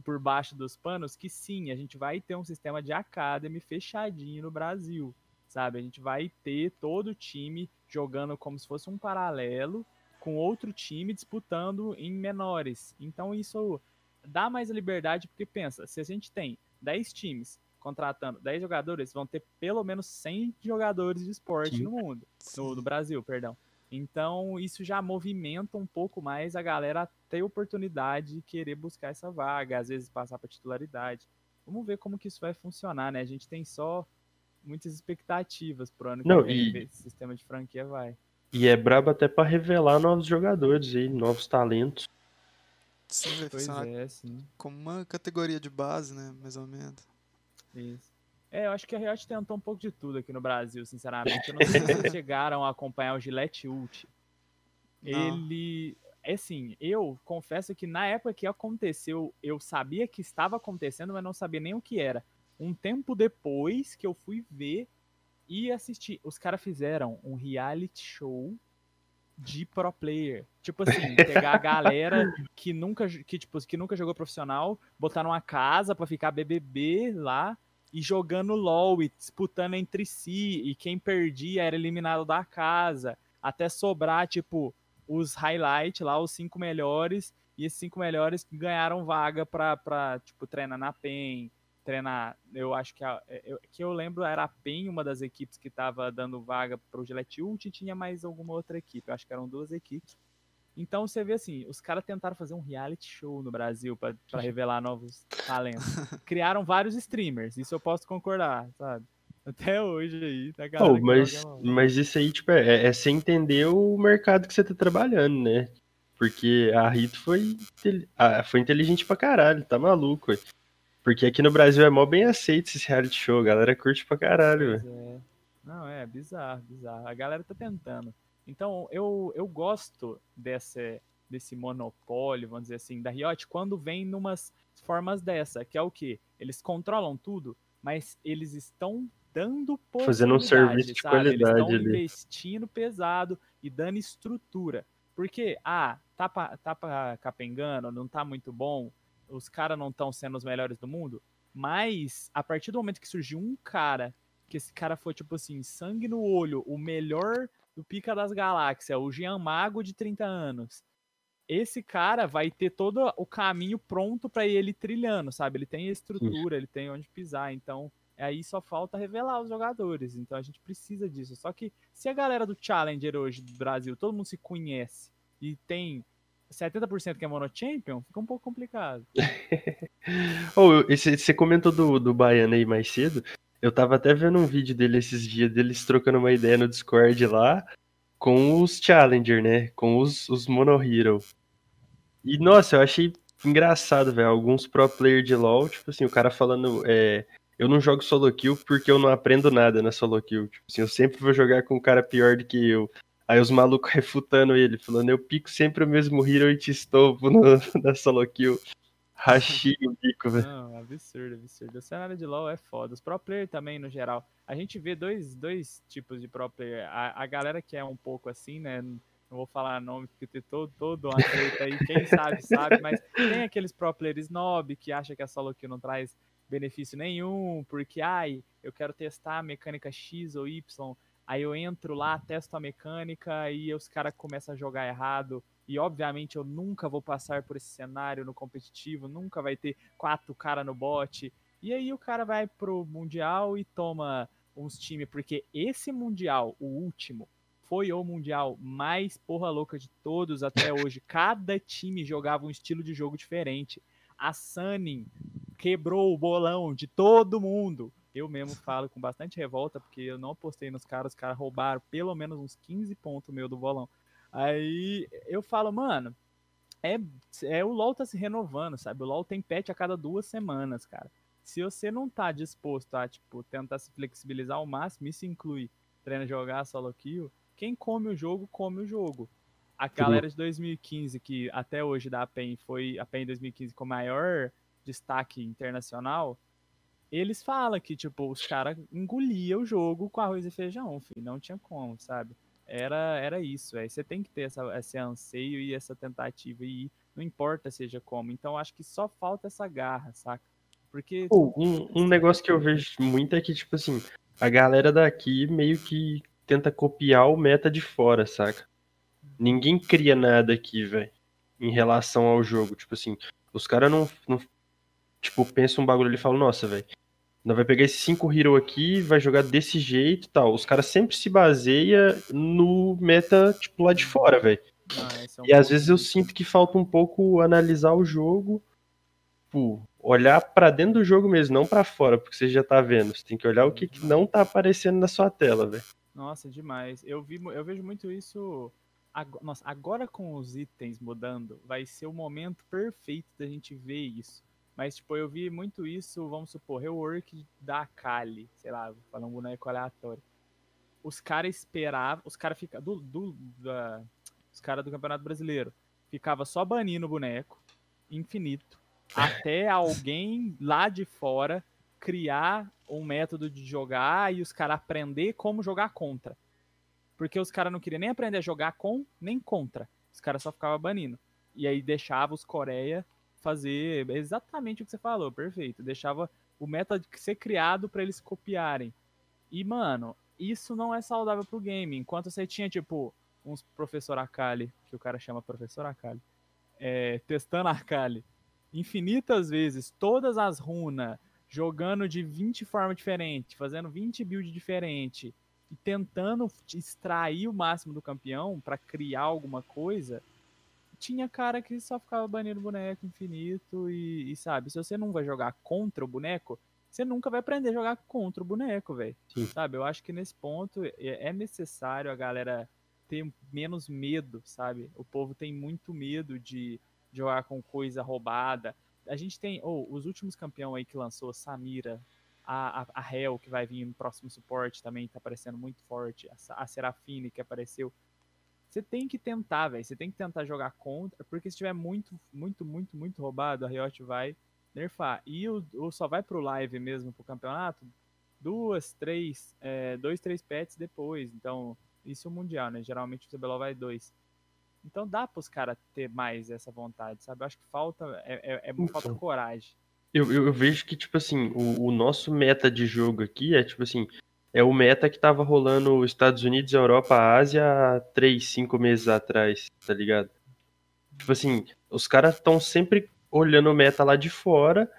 por baixo dos panos que sim, a gente vai ter um sistema de Academy fechadinho no Brasil, sabe? A gente vai ter todo o time jogando como se fosse um paralelo com outro time disputando em menores. Então isso dá mais liberdade, porque pensa, se a gente tem 10 times contratando 10 jogadores, vão ter pelo menos 100 jogadores de esporte no mundo, no, no, Brasil, perdão. Então isso já movimenta um pouco mais a galera a ter oportunidade de querer buscar essa vaga, às vezes passar para titularidade. Vamos ver como que isso vai funcionar, né? A gente tem só muitas expectativas pro ano que Não, vem, e... esse sistema de franquia vai. E é brabo até para revelar novos jogadores aí, novos talentos. Sim, vai Pois é, sim. como uma categoria de base, né? Mais ou menos. Isso. É, eu acho que a Riot tentou um pouco de tudo aqui no Brasil, sinceramente. Eu não sei se vocês *laughs* chegaram a acompanhar o Gillette Ult. Ele. É assim, eu confesso que na época que aconteceu, eu sabia que estava acontecendo, mas não sabia nem o que era. Um tempo depois que eu fui ver e assistir, os caras fizeram um reality show de pro player. Tipo assim, *laughs* pegar a galera que nunca, que, tipo, que nunca jogou profissional, botar numa casa pra ficar BBB lá e jogando LOL e disputando entre si. E quem perdia era eliminado da casa. Até sobrar, tipo, os highlights lá, os cinco melhores. E esses cinco melhores ganharam vaga pra, pra tipo, treinar na PEN. Treinar, eu acho que a, eu, que eu lembro era a PEN, uma das equipes que tava dando vaga pro Gillette Ult e tinha mais alguma outra equipe. Eu acho que eram duas equipes. Então você vê assim, os caras tentaram fazer um reality show no Brasil pra pra revelar novos *laughs* talentos. Criaram vários streamers, isso eu posso concordar, sabe? Até hoje aí, tá galera que mas, mas isso aí, tipo, é, é você entender o mercado que você tá trabalhando, né? Porque a Rito foi, foi inteligente pra caralho, tá maluco. Porque aqui no Brasil é mó bem aceito esse reality show, a galera curte pra caralho, Pois ué. é. Não, é bizarro, bizarro. A galera tá tentando. Então, eu, eu gosto desse, desse monopólio, vamos dizer assim, da Riot, quando vem numas formas dessa, que é o quê? Eles controlam tudo, mas eles estão dando Fazendo um serviço de sabe? Eles qualidade estão ali. investindo pesado e dando estrutura. Porque, ah, tá, pa- tá pa- capengando, não tá muito bom, os caras não estão sendo os melhores do mundo, mas a partir do momento que surgiu um cara, que esse cara foi, tipo assim, sangue no olho, o melhor do Pica das Galáxias, o Jean Mago de 30 anos. Esse cara vai ter todo o caminho pronto pra ele trilhando, sabe? Ele tem estrutura, ele tem onde pisar, então aí só falta revelar os jogadores. Então a gente precisa disso. Só que se a galera do Challenger hoje do Brasil, todo mundo se conhece e tem 70% que é mono champion, fica um pouco complicado. *laughs* Ô, esse- você comentou do, do Baiano aí mais cedo. Eu tava até vendo um vídeo dele esses dias, deles trocando uma ideia no Discord lá, com os Challenger, né? Com os, os Mono Hero. E, nossa, eu achei engraçado, velho. Alguns pro player de LoL, tipo assim, o cara falando, é, eu não jogo solo kill porque eu não aprendo nada na solo kill. Tipo assim, eu sempre vou jogar com um cara pior do que eu. Aí os malucos *laughs* refutando ele, falando, eu pico sempre o mesmo hero e te estovo no, *laughs* na solo kill. Rachei o bico, velho. Não, absurdo, absurdo. O cenário de LoL é foda. Os pro player também, no geral. A gente vê dois, dois tipos de pro player. A, a galera que é um pouco assim, né? Não vou falar nome porque tem todo, todo uma treta aí. Quem sabe, sabe. Mas tem aqueles pro player snob que acha que a solo kill não traz benefício nenhum. Porque, ai, eu quero testar a mecânica X ou Y. Aí eu entro lá, testo a mecânica e os caras começam a jogar errado. E obviamente eu nunca vou passar por esse cenário no competitivo, nunca vai ter quatro cara no bot. E aí o cara vai pro Mundial e toma uns times, porque esse Mundial, o último, foi o Mundial mais porra louca de todos até *laughs* hoje. Cada time jogava um estilo de jogo diferente. A Sunny quebrou o bolão de todo mundo. Eu mesmo *laughs* falo com bastante revolta, porque eu não apostei nos caras, os caras roubaram pelo menos uns 15 pontos meu do bolão. Aí eu falo, mano, é, é o LoL tá se renovando, sabe? O LoL tem patch a cada duas semanas, cara. Se você não tá disposto a, tipo, tentar se flexibilizar ao máximo, isso inclui treino jogar solo kill, quem come o jogo, come o jogo. A galera de 2015, que até hoje da PEN foi a PEN 2015 com maior destaque internacional, eles falam que, tipo, os caras engoliam o jogo com arroz e feijão, filho. Não tinha como, sabe? Era, era isso, é. Você tem que ter essa, esse anseio e essa tentativa e não importa seja como. Então acho que só falta essa garra, saca? Porque Pô, um, um negócio que eu vejo muito é que, tipo assim, a galera daqui meio que tenta copiar o meta de fora, saca? Ninguém cria nada aqui, velho, em relação ao jogo. Tipo assim, os caras não, não. Tipo, pensam um bagulho e falam, nossa, velho. Vai pegar esses cinco hero aqui, vai jogar desse jeito e tal. Os caras sempre se baseia no meta, tipo, lá de fora, velho. ah, é um E às vezes eu sinto que falta um pouco analisar o jogo, tipo, olhar pra dentro do jogo mesmo, não pra fora, porque você já tá vendo. Você tem que olhar o que, que não tá aparecendo na sua tela, velho. Nossa, demais. Eu, vi, eu vejo muito isso Agora, nossa, agora com os itens mudando, vai ser o momento perfeito da gente ver isso. Mas, tipo, eu vi muito isso, vamos supor, rework da Kali, sei lá, vou falar um boneco aleatório. Os caras esperavam, os caras ficavam, do, do, da, os caras do Campeonato Brasileiro, ficava só banindo o boneco, infinito, até alguém lá de fora criar um método de jogar e os caras aprender como jogar contra. Porque os caras não queriam nem aprender a jogar com nem contra. Os caras só ficavam banindo. E aí deixava os Coreia fazer exatamente o que você falou, perfeito. Deixava o método ser criado para eles copiarem. E, mano, isso não é saudável pro game. Enquanto você tinha, tipo, uns professor Akali, que o cara chama professor Akali, é, testando Akali infinitas vezes, todas as runas, jogando de 20 formas diferentes, fazendo 20 builds diferentes e tentando extrair o máximo do campeão para criar alguma coisa, tinha cara que só ficava banindo boneco infinito e, e, sabe, se você não vai jogar contra o boneco, você nunca vai aprender a jogar contra o boneco, velho. Sabe? Eu acho que nesse ponto é, necessário a galera ter menos medo, sabe? O povo tem muito medo de jogar com coisa roubada. A gente tem, oh, os últimos campeão aí que lançou, Samira, a, a, a Hell, que vai vir no próximo suporte também, tá aparecendo muito forte, a, a Serafine, que apareceu. Você tem que tentar, velho. Você tem que tentar jogar contra, porque se tiver muito, muito, muito, muito roubado, a Riot vai nerfar. E o, o só vai pro live mesmo, pro campeonato, duas, três, é, dois, três pets depois. Então, isso é o mundial, né? Geralmente o CBLOL vai dois. Então dá para os caras ter mais essa vontade, sabe? Eu acho que falta é, é, é então, falta coragem. Eu, eu, eu, vejo que, tipo assim, o, o, nosso meta de jogo aqui é, tipo assim, é o meta que tava rolando os Estados Unidos, Europa, Ásia há 3, 5 meses atrás, tá ligado? Tipo assim, os caras estão sempre olhando o meta lá de fora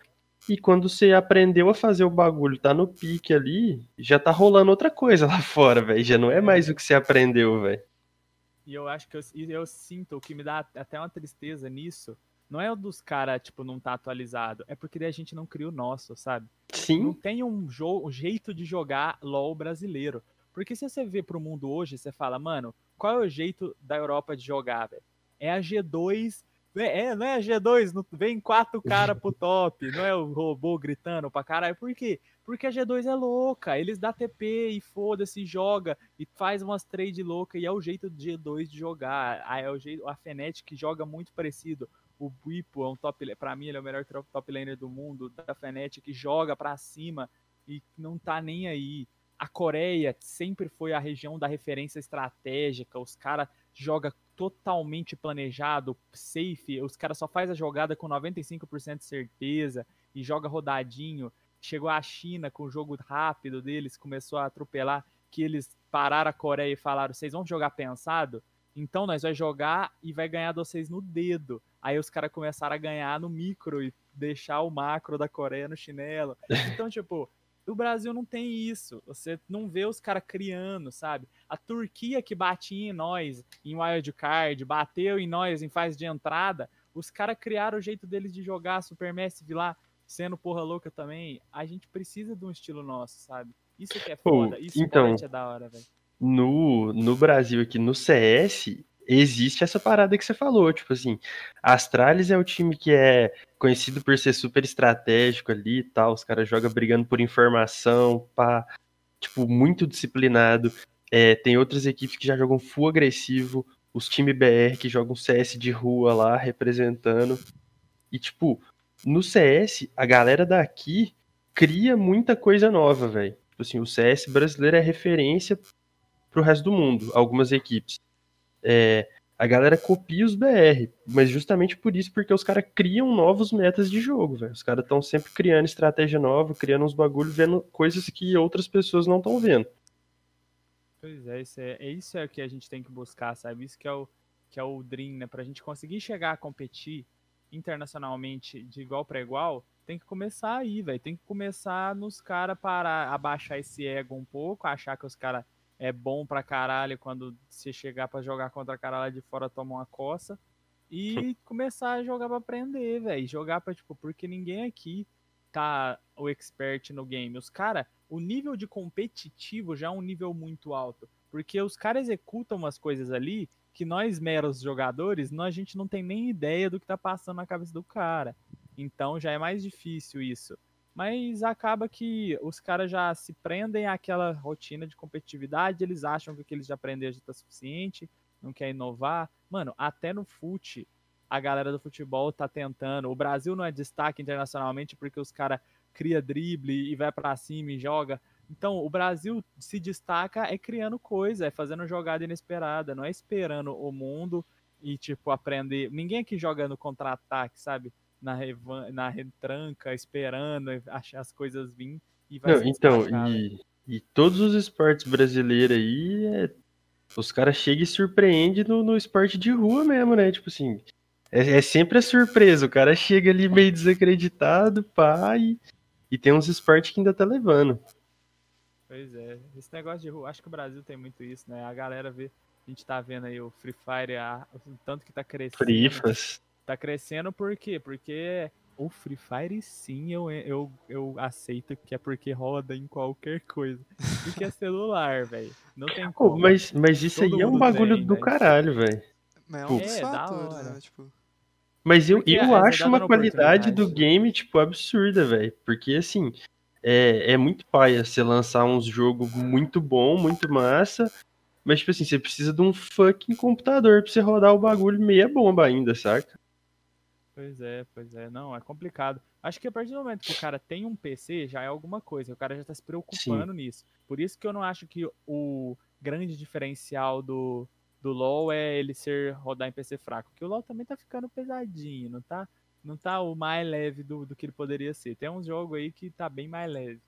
e quando você aprendeu a fazer o bagulho, tá no pique ali, já tá rolando outra coisa lá *laughs* fora, velho. Já não é mais o que você aprendeu, velho. E eu acho que eu, eu sinto o que me dá até uma tristeza nisso. Não é o dos caras, tipo, não tá atualizado. É porque a gente não cria o nosso, sabe? Sim. Não tem um, um jeito de jogar LOL brasileiro. Porque se você vê pro mundo hoje, você fala, mano, qual é o jeito da Europa de jogar, velho? É a G2 é, não é G2, não, vem quatro *laughs* caras pro top, não é o robô gritando pra caralho. Por quê? Porque a G2 é louca, eles dá TP e foda-se, joga e faz umas trade louca e é o jeito do G2 de jogar. Ah, é o jeito, a Fnatic joga muito parecido. O Bipo é um top, para mim ele é o melhor top laner do mundo, da Fnatic joga pra cima e não tá nem aí. A Coreia sempre foi a região da referência estratégica, os caras jogam totalmente planejado, safe, os caras só faz a jogada com 95% de certeza e joga rodadinho. Chegou a China com o jogo rápido deles, começou a atropelar, que eles pararam a Coreia e falaram: "Vocês vão jogar pensado? Então nós vai jogar e vai ganhar de vocês no dedo". Aí os caras começaram a ganhar no micro e deixar o macro da Coreia no chinelo. *laughs* Então, tipo, o Brasil não tem isso. Você não vê os caras criando, sabe? A Turquia que batia em nós em wildcard, bateu em nós em fase de entrada, os caras criaram o jeito deles de jogar Supermassive lá, sendo porra louca também. A gente precisa de um estilo nosso, sabe? Isso que é foda. Isso então, é da hora, velho. No, no Brasil aqui, no CS, existe essa parada que você falou, tipo assim, Astralis é o time que é conhecido por ser super estratégico ali e tal, os caras jogam brigando por informação, pá, tipo, muito disciplinado. É, tem outras equipes que já jogam full agressivo, os times BR que jogam CS de rua lá, representando. E, tipo, no CS, a galera daqui cria muita coisa nova, velho. Tipo assim, o CS brasileiro é referência pro resto do mundo, algumas equipes é, a galera copia os BR, mas justamente por isso, porque os caras criam novos metas de jogo, velho. Os caras estão sempre criando estratégia nova, criando uns bagulho, vendo coisas que outras pessoas não estão vendo. Pois é isso, é, isso é o que a gente tem que buscar, sabe? Isso que é o, que é o Dream, né? Pra gente conseguir chegar a competir internacionalmente de igual para igual, tem que começar aí, velho. Tem que começar nos caras parar, abaixar esse ego um pouco, achar que os caras é bom pra caralho quando você chegar para jogar contra a cara lá de fora, toma uma coça. E *laughs* começar a jogar pra aprender, velho. Jogar pra, tipo, porque ninguém aqui tá o expert no game. Os caras, o nível de competitivo já é um nível muito alto. Porque os caras executam umas coisas ali que nós, meros jogadores, nós, a gente não tem nem ideia do que tá passando na cabeça do cara. Então já é mais difícil isso. Mas acaba que os caras já se prendem àquela rotina de competitividade, eles acham que o que eles já aprenderam já tá suficiente, não quer inovar. Mano, até no fute, a galera do futebol tá tentando. O Brasil não é destaque internacionalmente porque os caras cria drible e vai para cima e joga. Então, o Brasil se destaca é criando coisa, é fazendo jogada inesperada, não é esperando o mundo e, tipo, aprender. Ninguém aqui joga no contra-ataque, sabe? Na, revan... na retranca, esperando achar as coisas vir e vai não, Então, e, e, todos os esportes brasileiros aí, é... os caras chegam e surpreendem no, no esporte de rua mesmo, né? Tipo assim, é, é sempre a surpresa. O cara chega ali meio desacreditado, pá, e, e tem uns esportes que ainda tá levando. Pois é. Esse negócio de rua, acho que o Brasil tem muito isso, né? A galera vê, a gente tá vendo aí o Free Fire, a, o tanto que tá crescendo. Frifas. Tá crescendo por quê? Porque o Free Fire sim eu, eu, eu aceito que é porque roda em qualquer coisa. Porque é celular, *laughs* velho. Não tem como. Oh, mas, mas isso Todo aí é um bagulho tem, do né? caralho, velho. É um é, fator, né? Tipo... Mas eu, eu é, acho uma qualidade do game, tipo, absurda, velho. Porque, assim, é, é muito paia você lançar uns jogos muito bom, muito massa, mas, tipo assim, você precisa de um fucking computador pra você rodar o bagulho meia bomba ainda, saca? Pois é, pois é. Não, é complicado. Acho que a partir do momento que o cara tem um PC, já é alguma coisa. O cara já tá se preocupando Sim. nisso. Por isso que eu não acho que o grande diferencial do, do LoL é ele ser rodar em PC fraco. Porque o LoL também tá ficando pesadinho, não tá? não tá o mais leve do, do que ele poderia ser. Tem uns jogos aí que tá bem mais leve.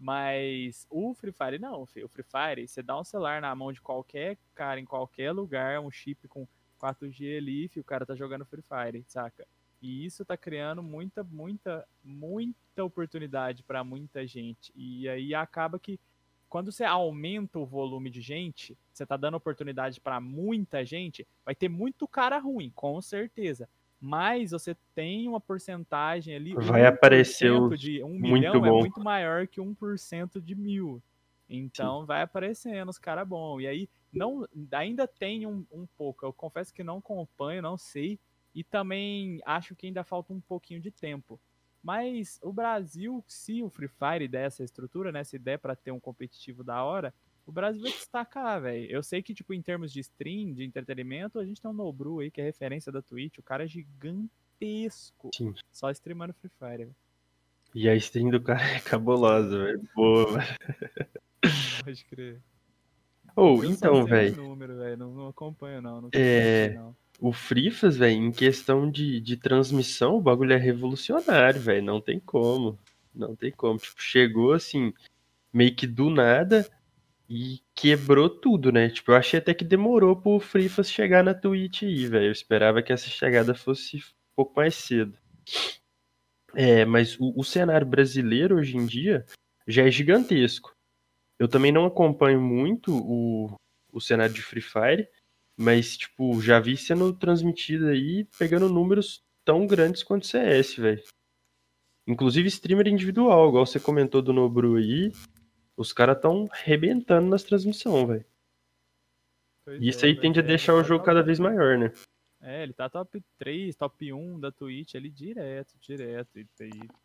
Mas o Free Fire não, o Free Fire, você dá um celular na mão de qualquer cara em qualquer lugar, um chip com 4G ali, o cara tá jogando Free Fire, saca? E isso tá criando muita, muita, muita oportunidade para muita gente. E aí acaba que quando você aumenta o volume de gente, você tá dando oportunidade para muita gente, vai ter muito cara ruim, com certeza mas você tem uma porcentagem ali. Vai aparecer de um muito milhão bom. é muito maior que 1% de mil. Então Sim. vai aparecendo os caras bons. E aí não, ainda tem um, um pouco. Eu confesso que não acompanho, não sei. E também acho que ainda falta um pouquinho de tempo. Mas o Brasil, se o Free Fire der essa estrutura, né? Se der para ter um competitivo da hora, o Brasil vai destacar, velho. Eu sei que, tipo, em termos de stream, de entretenimento, a gente tem um Nobru aí, que é referência da Twitch. O cara é gigantesco. Sim. Só streamando Free Fire. E a stream do cara é cabulosa, velho. Boa, velho. Pode crer. Ou, oh, então, velho. Não, não acompanho, não. não é. Não. O Frifas, velho, em questão de, de transmissão, o bagulho é revolucionário, velho. Não tem como. Não tem como. Tipo, chegou assim, meio que do nada e quebrou tudo, né? Tipo, eu achei até que demorou pro Frifas chegar na Twitch aí, velho. Eu esperava que essa chegada fosse um pouco mais cedo. É, mas o, o, cenário brasileiro hoje em dia já é gigantesco. Eu também não acompanho muito o, o cenário de Free Fire, mas, tipo, já vi sendo transmitido aí, pegando números tão grandes quanto CS, velho. Inclusive streamer individual, igual você comentou do Nobru aí. Os caras estão rebentando nas transmissões, velho. Isso é, aí tende a deixar o jogo cada vez maior, né? É, ele tá top 3, top 1 da Twitch ali direto, direto. E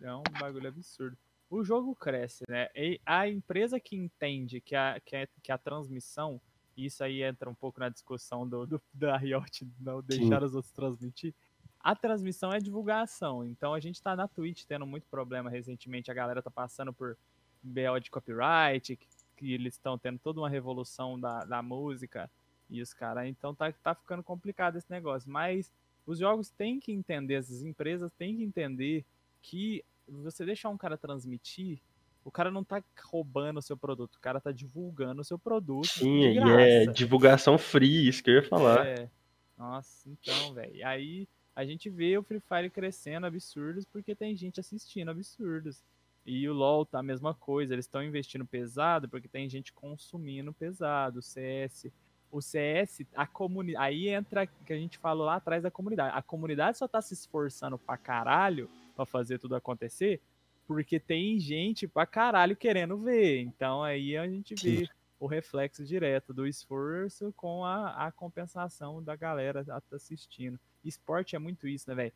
é um bagulho absurdo. O jogo cresce, né? E a empresa que entende que a, que a, que a transmissão, isso aí entra um pouco na discussão do, do da Riot não deixar Sim. os outros transmitir. A transmissão é divulgação. Então a gente tá na Twitch tendo muito problema recentemente. A galera tá passando por BO de copyright, que, que eles estão tendo toda uma revolução da, da música e os caras, então tá, tá ficando complicado esse negócio. Mas os jogos têm que entender, as empresas têm que entender que você deixar um cara transmitir, o cara não tá roubando o seu produto, o cara tá divulgando o seu produto. Sim, e é divulgação free, isso que eu ia falar. É. Nossa, então, velho. Aí a gente vê o Free Fire crescendo absurdos porque tem gente assistindo absurdos. E o LoL tá a mesma coisa, eles estão investindo pesado porque tem gente consumindo pesado, o CS. O CS, a comunidade. Aí entra que a gente falou lá atrás da comunidade. A comunidade só tá se esforçando pra caralho pra fazer tudo acontecer porque tem gente pra caralho querendo ver. Então aí a gente vê o reflexo direto do esforço com a, a compensação da galera tá assistindo. Esporte é muito isso, né, velho?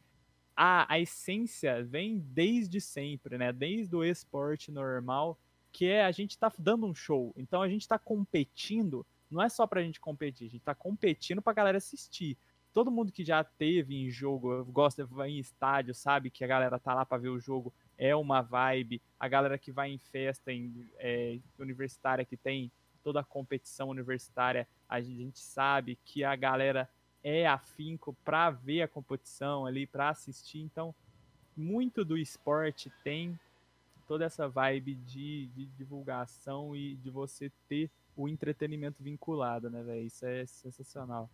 A, a essência vem desde sempre, né? Desde o esporte normal, que é a gente tá dando um show. Então a gente tá competindo, não é só pra gente competir, a gente tá competindo pra galera assistir. Todo mundo que já teve em jogo, gosta de ir em estádio, sabe que a galera tá lá pra ver o jogo, é uma vibe. A galera que vai em festa em, é, universitária que tem toda a competição universitária, a gente sabe que a galera é afinco para ver a competição ali, para assistir. Então, muito do esporte tem toda essa vibe de, de, divulgação e de você ter o entretenimento vinculado, né, velho? Isso é sensacional.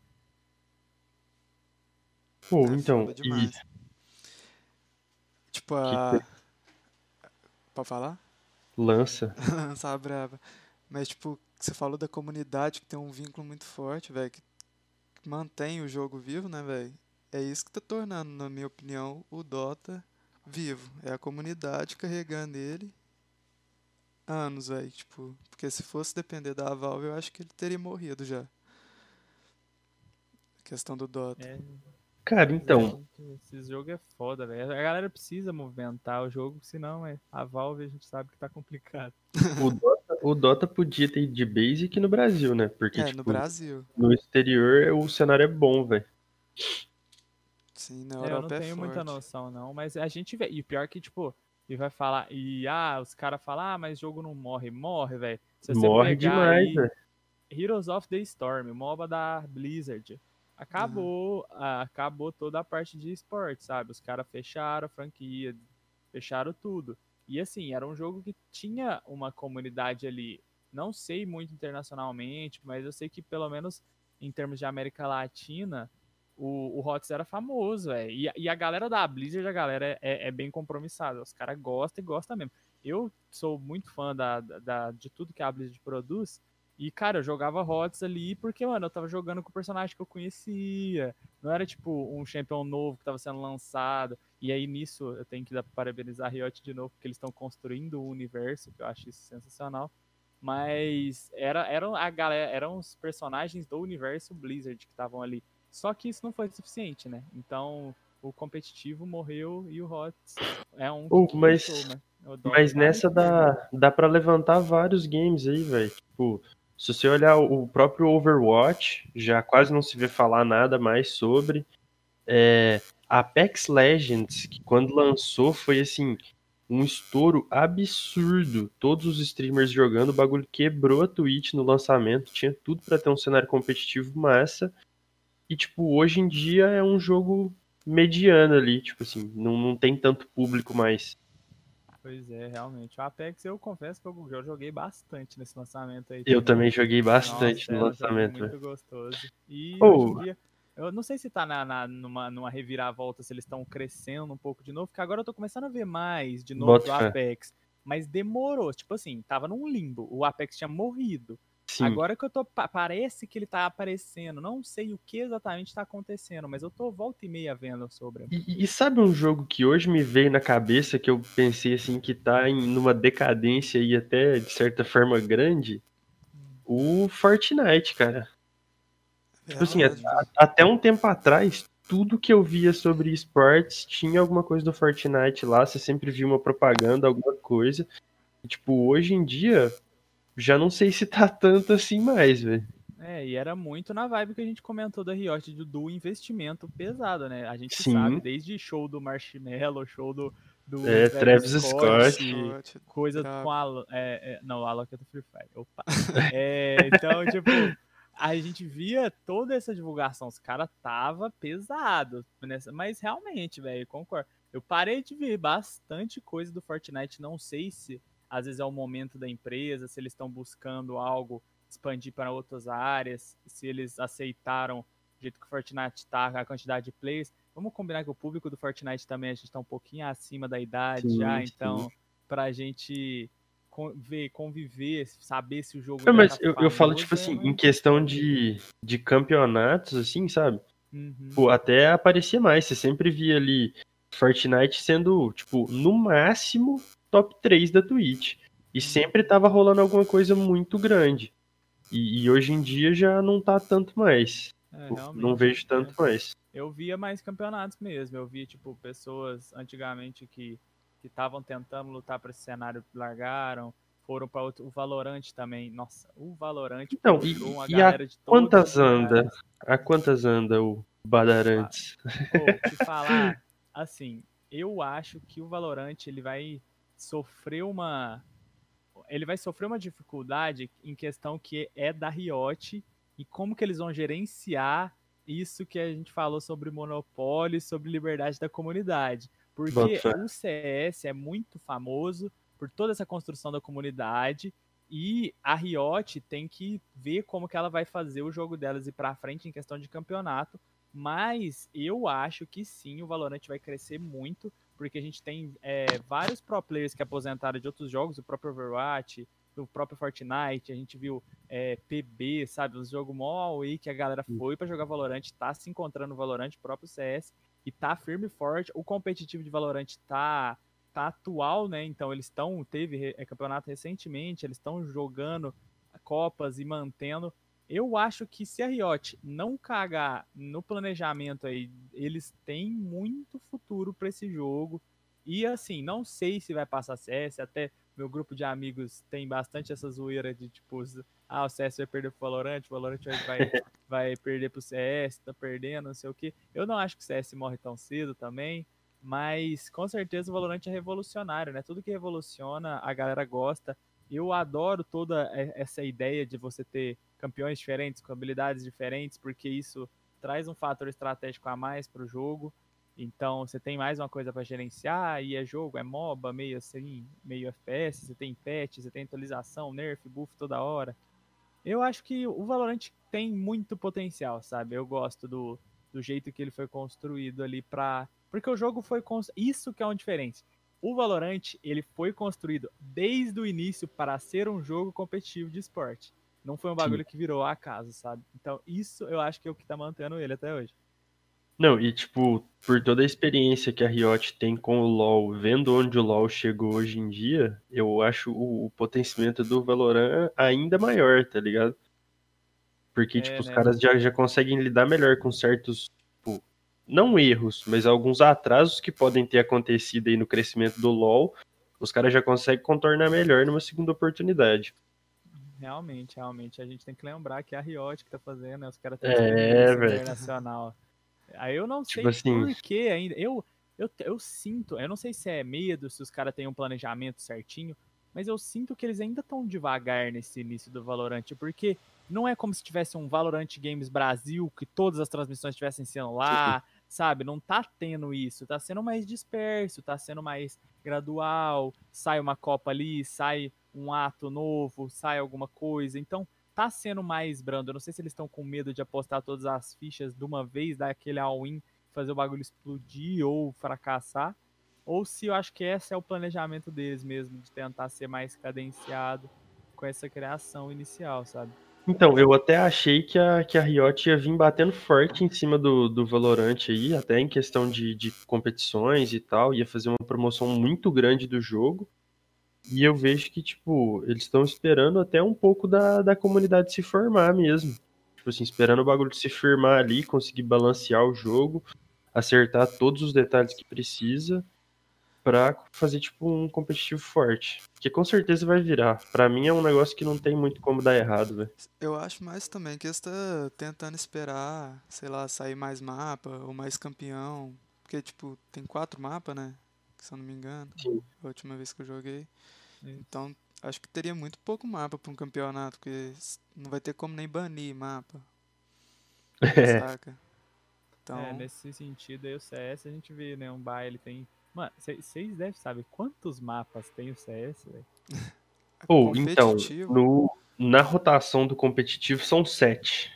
Pô, é então. E... Tipo, a. Pode falar? Lança. *laughs* Lança brava. Mas, tipo, você falou da comunidade que tem um vínculo muito forte, velho, que, que mantém o jogo vivo, né, velho? É isso que tá tornando, na minha opinião, o Dota vivo. É a comunidade carregando ele anos, velho. Tipo, porque se fosse depender da Valve, eu acho que ele teria morrido já. A questão do Dota. É. Cara, então. Esse jogo é foda, velho. A galera precisa movimentar o jogo, senão é, a Valve a gente sabe que tá complicado. *laughs* O Dota, o Dota podia ter de basic no Brasil, né? Porque, é, tipo, no Brasil. No exterior o cenário é bom, velho. Sim, na Europa é, Eu não é tenho forte. muita noção, não, mas a gente vê. E pior que, tipo, e vai falar. E ah, os caras falam, ah, mas jogo não morre. Morre, velho. Morre demais, velho. Heroes of the Storm, MOBA da Blizzard acabou, uhum. acabou toda a parte de esporte, sabe? Os caras fecharam a franquia, fecharam tudo. E assim, era um jogo que tinha uma comunidade ali, não sei muito internacionalmente, mas eu sei que pelo menos em termos de América Latina, o, o HOTS era famoso, é. E, e, a galera da Blizzard, a galera é, é bem compromissada. Os caras gostam e gostam mesmo. Eu sou muito fã da, da, de tudo que a Blizzard produz, e, cara, eu jogava HOTS ali porque, mano, eu tava jogando com o personagem que eu conhecia. Não era, tipo, um champion novo que tava sendo lançado. E aí, nisso, eu tenho que dar, parabenizar a Riot de novo, porque eles estão construindo o universo, que eu acho isso sensacional. Mas era, eram a galera, eram os personagens do universo Blizzard que estavam ali. Só que isso não foi suficiente, né? Então, o competitivo morreu e o HOTS é um oh, mas, né? mas nessa dá, dá para levantar vários games aí, velho. Tipo, se você olhar o próprio Overwatch, já quase não se vê falar nada mais sobre. É, Apex Legends, que quando lançou foi assim, um estouro absurdo. Todos os streamers jogando, o bagulho quebrou a Twitch no lançamento, tinha tudo para ter um cenário competitivo massa. E tipo, hoje em dia é um jogo mediano ali, tipo assim, não, não tem tanto público mais. Pois é, realmente. O Apex eu confesso que eu, joguei bastante nesse lançamento aí. Eu também, joguei bastante Nossa, no lançamento. muito gostoso. E oh. dia, eu não sei se tá na, na, numa, numa reviravolta, se eles estão crescendo um pouco de novo, porque agora eu tô começando a ver mais de novo Bota do Apex. Mas demorou, tipo assim, tava num limbo. O Apex tinha morrido. Sim. Agora que eu tô. Parece que ele tá aparecendo. Não sei o que exatamente tá acontecendo, mas eu tô volta e meia vendo sobre. E, e, sabe um jogo que hoje me veio na cabeça que eu pensei assim que tá em numa decadência e até de certa forma grande? O Fortnite, cara. É, tipo assim, a, até um tempo atrás, tudo que eu via sobre esportes tinha alguma coisa do Fortnite lá, você sempre via uma propaganda, alguma coisa. E, tipo, hoje em dia, já não sei se tá tanto assim mais, velho. É, e era muito na vibe que a gente comentou da Riot, do, do investimento pesado, né? A gente Sim. sabe, desde show do Marshmallow, show do, do é, Travis Scott, Scott coisa com a... É, é, não, a Loki é do Free Fire. Opa. *laughs* é, então, tipo, a gente via toda essa divulgação, os caras tava pesado, nessa, mas realmente, velho, concordo. Eu parei de ver bastante coisa do Fortnite, não sei se às vezes é o momento da empresa, se eles estão buscando algo expandir para outras áreas, se eles aceitaram do jeito que o Fortnite está, a quantidade de players. Vamos combinar que o público do Fortnite também a gente está um pouquinho acima da idade sim, já, sim. então para a gente ver, conviver, saber se o jogo. É, mas eu, eu falo, tipo assim, é em questão de, de campeonatos, assim, sabe? Uhum. Pô, até aparecia mais. Você sempre via ali Fortnite sendo, tipo, no máximo top 3 da Twitch. E sempre tava rolando alguma coisa muito grande. E, e hoje em dia já não tá tanto mais. É, não vejo tanto né? mais. Eu via mais campeonatos mesmo. Eu via, tipo, pessoas antigamente que que estavam tentando lutar para esse cenário largaram, foram para o Valorante também. Nossa, o Valorante Então, e, uma e a quantas anda? A quantas anda o Badarantes? Te *laughs* falar, assim, eu acho que o Valorant ele vai sofrer uma ele vai sofrer uma dificuldade em questão que é da Riot e como que eles vão gerenciar isso que a gente falou sobre monopólio e sobre liberdade da comunidade. Porque o CS é muito famoso por toda essa construção da comunidade e a Riot tem que ver como que ela vai fazer o jogo delas ir pra frente em questão de campeonato, mas eu acho que sim, o Valorant vai crescer muito, porque a gente tem é, vários pro players que aposentaram de outros jogos, o próprio Overwatch, do próprio Fortnite, a gente viu é, PB, sabe, os jogos mó aí que a galera foi pra jogar Valorant, tá se encontrando no Valorant, o próprio CS, e tá firme e forte. O competitivo de Valorant tá, tá atual, né? Então eles estão, teve é, campeonato recentemente, eles estão jogando Copas e mantendo. Eu acho que se a Riot não cagar no planejamento aí, eles têm muito futuro para esse jogo. E assim, não sei se vai passar CS, até meu grupo de amigos tem bastante essa zoeira de tipo, ah, o CS vai perder pro Valorant, o Valorant vai, vai, *laughs* vai perder pro CS, tá perdendo, não sei o que. Eu não acho que o CS morre tão cedo também, mas com certeza o Valorant é revolucionário, né? Tudo que revoluciona, a galera gosta. Eu adoro toda essa ideia de você ter campeões diferentes, com habilidades diferentes, porque isso traz um fator estratégico a mais pro jogo. Então você tem mais uma coisa para gerenciar, e é jogo, é MOBA, meio assim, meio FPS, você tem patch, você tem atualização, nerf, buff toda hora. Eu acho que o Valorant tem muito potencial, sabe? Eu gosto do, do jeito que ele foi construído ali pra. Porque o jogo foi. Isso que é uma diferença. O Valorant, ele foi construído desde o início para ser um jogo competitivo de esporte. Não foi um bagulho que virou acaso, sabe? Então, isso eu acho que é o que tá mantendo ele até hoje. Não, e tipo, por toda a experiência que a Riot tem com o LoL, vendo onde o LoL chegou hoje em dia, eu acho o, o potenciamento do Valorant ainda maior, tá ligado? Porque, É, tipo, os né? caras já, já conseguem lidar melhor com certos, tipo, não erros, mas alguns atrasos que podem ter acontecido aí no crescimento do LoL, os caras já conseguem contornar melhor numa segunda oportunidade. Realmente, realmente. A gente tem que lembrar que é a Riot que tá fazendo, né? Os caras têm É, velho. internacional. Aí eu não sei Tipo assim- por que ainda. Eu, eu, eu sinto, eu não sei se é medo, se os caras têm um planejamento certinho, mas eu sinto que eles ainda estão devagar nesse início do Valorant, porque não é como se tivesse um Valorant Games Brasil, que todas as transmissões estivessem sendo lá, sabe? Não tá tendo isso, tá sendo mais disperso, tá sendo mais gradual, sai uma Copa ali, sai um ato novo, sai alguma coisa. Então, tá sendo mais brando. Eu não sei se eles estão com medo de apostar todas as fichas de uma vez, dar aquele all-in, fazer o bagulho explodir ou fracassar. Ou se eu acho que esse é o planejamento deles mesmo, de tentar ser mais cadenciado com essa criação inicial, sabe? Então, eu até achei que a, que a Riot ia vir batendo forte em cima do, do Valorant aí, até em questão de, de competições e tal, ia fazer uma promoção muito grande do jogo. E eu vejo que, tipo, eles estão esperando até um pouco da, da comunidade se formar mesmo. Tipo assim, esperando o bagulho se firmar ali, conseguir balancear o jogo, acertar todos os detalhes que precisa pra fazer, tipo, um competitivo forte. Que com certeza vai virar. Pra mim é um negócio que não tem muito como dar errado, velho. Eu acho mais também que eles estão tentando esperar, sei lá, sair mais mapa ou mais campeão. Porque, tipo, tem quatro mapas, né? Se eu não me engano. Sim. A última vez que eu joguei. Isso. Então, acho que teria muito pouco mapa pra um campeonato, porque não vai ter como nem banir mapa. *laughs* É. Saca? Então, É, nesse sentido aí o CS a gente vê, né, um baile tem... Mano, vocês devem saber quantos mapas tem o CS, velho? *laughs* Ou, então, competitivo. no, na rotação do competitivo são sete.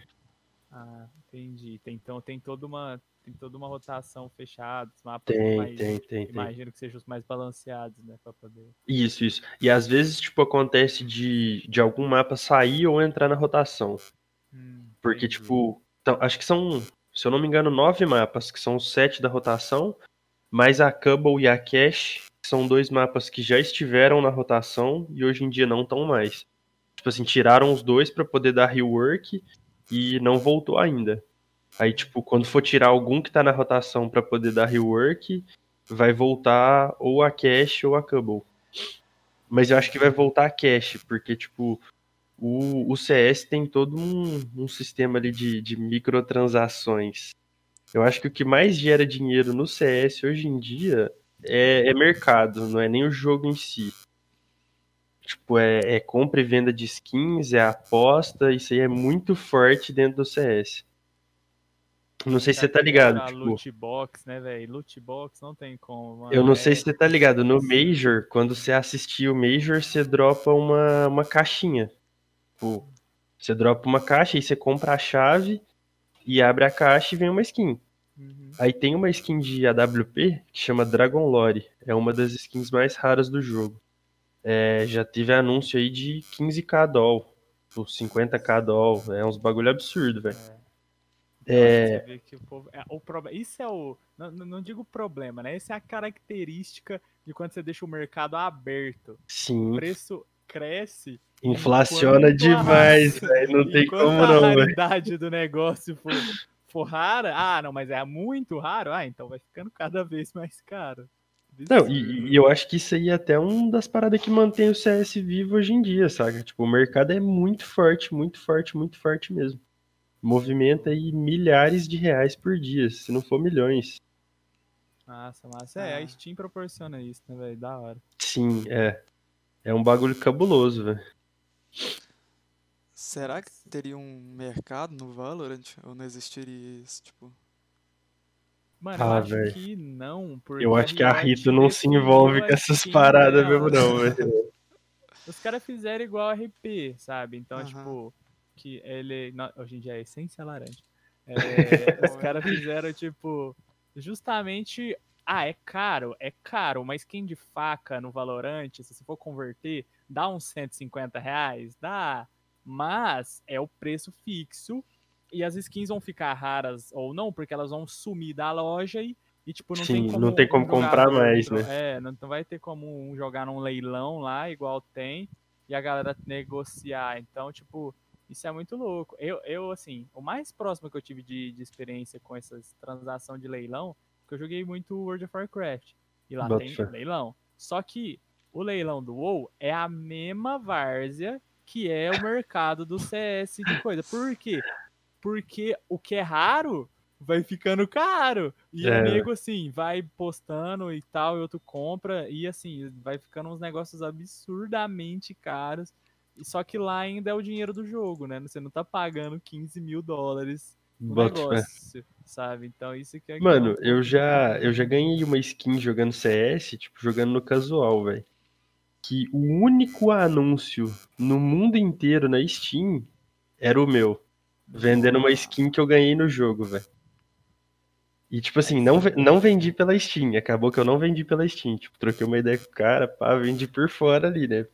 Ah, entendi. Tem, então tem toda uma tem toda uma rotação fechada, os mapas Tem, mais, tem, tem, tem. imagino que sejam os mais balanceados, né, para poder. Isso, isso. E às vezes, tipo, acontece de, de algum mapa sair ou entrar na rotação. Hum, Porque, entendi. tipo, então, acho que são, se eu não me engano, nove mapas, que são os sete da rotação, mais a Cubble e a Cash, que são dois mapas que já estiveram na rotação e hoje em dia não estão mais. Tipo assim, tiraram os dois para poder dar rework e não voltou ainda. Aí, tipo, quando for tirar algum que tá na rotação para poder dar rework, vai voltar ou a cache ou a Cubble. Mas eu acho que vai voltar a cache, porque, tipo, o, o CS tem todo um, um sistema ali de, de microtransações. Eu acho que o que mais gera dinheiro no CS hoje em dia é, é mercado, não é nem o jogo em si. Tipo, é, é, compra e venda de skins, é aposta, isso aí é muito forte dentro do CS. Não sei se você tá ligado. Tipo, loot box, né, velho? Loot box não tem como. Mano. Eu não é... sei se você tá ligado. No Major, quando você assistir o Major, você dropa uma, uma caixinha. Tipo, você dropa uma caixa e você compra a chave e abre a caixa e vem uma skin. Uhum. Aí tem uma skin de AWP que chama Dragon Lore. É uma das skins mais raras do jogo. É, já tive anúncio aí de 15k doll, 50k doll. É uns bagulho absurdo, velho. É. É... Povo... é o problema. Isso é o. Não, não digo problema, né? Essa é a característica de quando você deixa o mercado aberto. Sim. O preço cresce. Inflaciona demais, *laughs* velho. Não tem como não, a raridade do negócio for, for rara. Ah, não, mas é muito raro. Ah, então vai ficando cada vez mais caro. Não, e, e, eu acho que isso aí é até uma das paradas que mantém o CS vivo hoje em dia, saca? Tipo, o mercado é muito forte, muito forte, muito forte mesmo movimenta aí milhares de reais por dia, se não for milhões. Nossa, massa. É, a ah. Steam proporciona isso, né, velho? Da hora. Sim, é. É um bagulho cabuloso, velho. Será que teria um mercado no Valorant? Ou não existiria isso, tipo... Mano, ah, eu acho véio. que não, porque... Eu acho que a Rito não se envolve com essas paradas mesmo, não, velho. Os caras fizeram igual RP, sabe? Então, tipo que ele. hoje em dia é essência laranja. É, *laughs* os caras fizeram, tipo, justamente. Ah, é caro, é caro, mas quem de faca no Valorante, se você for converter, dá uns 150 reais? Dá. Mas é o preço fixo e as skins vão ficar raras ou não, porque elas vão sumir da loja e, e tipo, não Sim, tem como, não tem como um comprar mais, né? É, não, vai ter como jogar num leilão lá, igual tem, e a galera negociar. Então, tipo, isso é muito louco. Eu, eu assim, o mais próximo que eu tive de, de experiência com essas transação de leilão, que eu joguei muito World of Warcraft. E lá tem leilão. Só que o leilão do WoW é a mesma várzea que é o mercado do CS de coisa. Por quê? Porque o que é raro vai ficando caro. E é. o nego, assim, vai postando e tal, e outro compra, e assim, vai ficando uns negócios absurdamente caros. Só que lá ainda é o dinheiro do jogo, né? Você não tá pagando 15 mil dólares no negócio, sabe? Então isso que é... Mano, eu já, eu já ganhei uma skin jogando CS, tipo, jogando no casual, velho. Que o único anúncio no mundo inteiro na Steam era o meu. Vendendo uma skin que eu ganhei no jogo, velho. E, tipo assim, não, não vendi pela Steam. Acabou que eu não vendi pela Steam. Tipo, troquei uma ideia com o cara, pá, vendi por fora ali, né?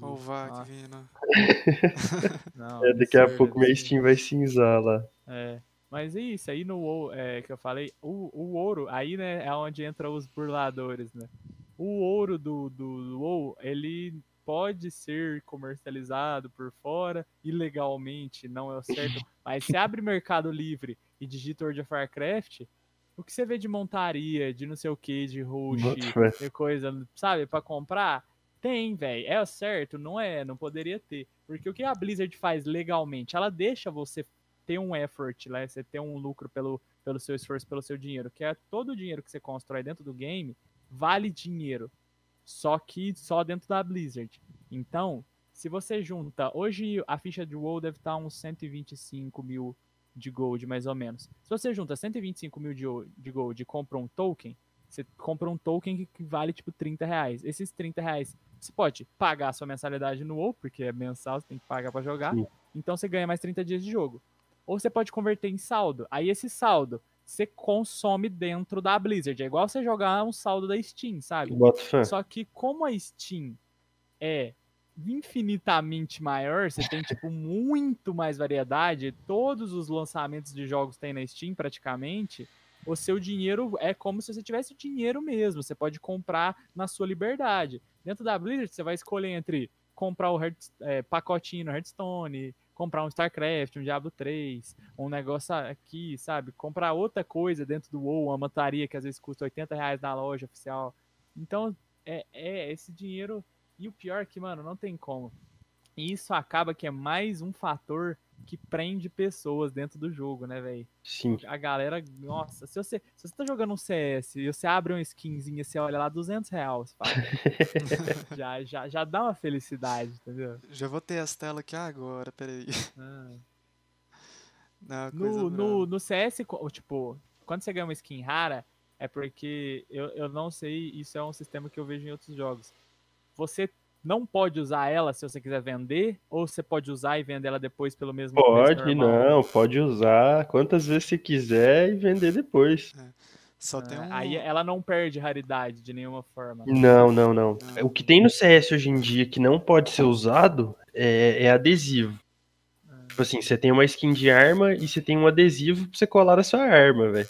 O VAC vindo. *laughs* Não, é, daqui a pouco minha Steam vai cinzar lá. É. Mas é isso, aí no WoW, é, que eu falei, o, o ouro, aí né, é onde entra os burladores, né? O ouro do, do, do WoW, ele pode ser comercializado por fora, ilegalmente, não é o certo, *laughs* mas se abre Mercado Livre e digita World of Warcraft, o que você vê de montaria, de não sei o que, de rush, de coisa, sabe, para comprar, tem, velho. É certo? Não é, não poderia ter. Porque o que a Blizzard faz legalmente? Ela deixa você ter um effort, né? Você ter um lucro pelo, pelo seu esforço, pelo seu dinheiro. Que é todo o dinheiro que você constrói dentro do game vale dinheiro. Só que só dentro da Blizzard. Então, se você junta. Hoje a ficha de WoW deve estar uns 125 mil de gold, mais ou menos. Se você junta 125 mil de, de gold e compra um token, você compra um token que vale tipo 30 reais. Esses 30 reais você pode pagar a sua mensalidade no WoW, porque é mensal, você tem que pagar para jogar. Sim. Então você ganha mais 30 dias de jogo. Ou você pode converter em saldo. Aí esse saldo você consome dentro da Blizzard. É igual você jogar um saldo da Steam, sabe? Só que como a Steam é infinitamente maior, você tem tipo *laughs* muito mais variedade, todos os lançamentos de jogos tem na Steam praticamente o seu dinheiro é como se você tivesse dinheiro mesmo. Você pode comprar na sua liberdade. Dentro da Blizzard, você vai escolher entre comprar o Heart, é, pacotinho no Hearthstone, comprar um StarCraft, um Diablo 3, um negócio aqui, sabe? Comprar outra coisa dentro do WoW, uma montaria que às vezes custa 80 reais na loja oficial. Então, é, é esse dinheiro. E o pior é que, mano, não tem como. E isso acaba que é mais um fator que prende pessoas dentro do jogo, né, velho? Sim. A galera, nossa, se você, se você tá jogando um CS e você abre uma skinzinha e você olha lá 200 reais, fala, *laughs* já, já, já dá uma felicidade, entendeu? Já vou ter as telas aqui agora, peraí. Ah. Não, no, no, no CS, tipo, quando você ganha uma skin rara, é porque eu, eu não sei, isso é um sistema que eu vejo em outros jogos. Você não pode usar ela se você quiser vender? Ou você pode usar e vender ela depois pelo mesmo Pode, não, pode usar quantas vezes você quiser e vender depois. É. Só tem um... Aí ela não perde raridade de nenhuma forma. Não, não, não. O que tem no CS hoje em dia que não pode ser usado é, é adesivo. Ah. Tipo assim, você tem uma skin de arma e você tem um adesivo pra você colar a sua arma, velho.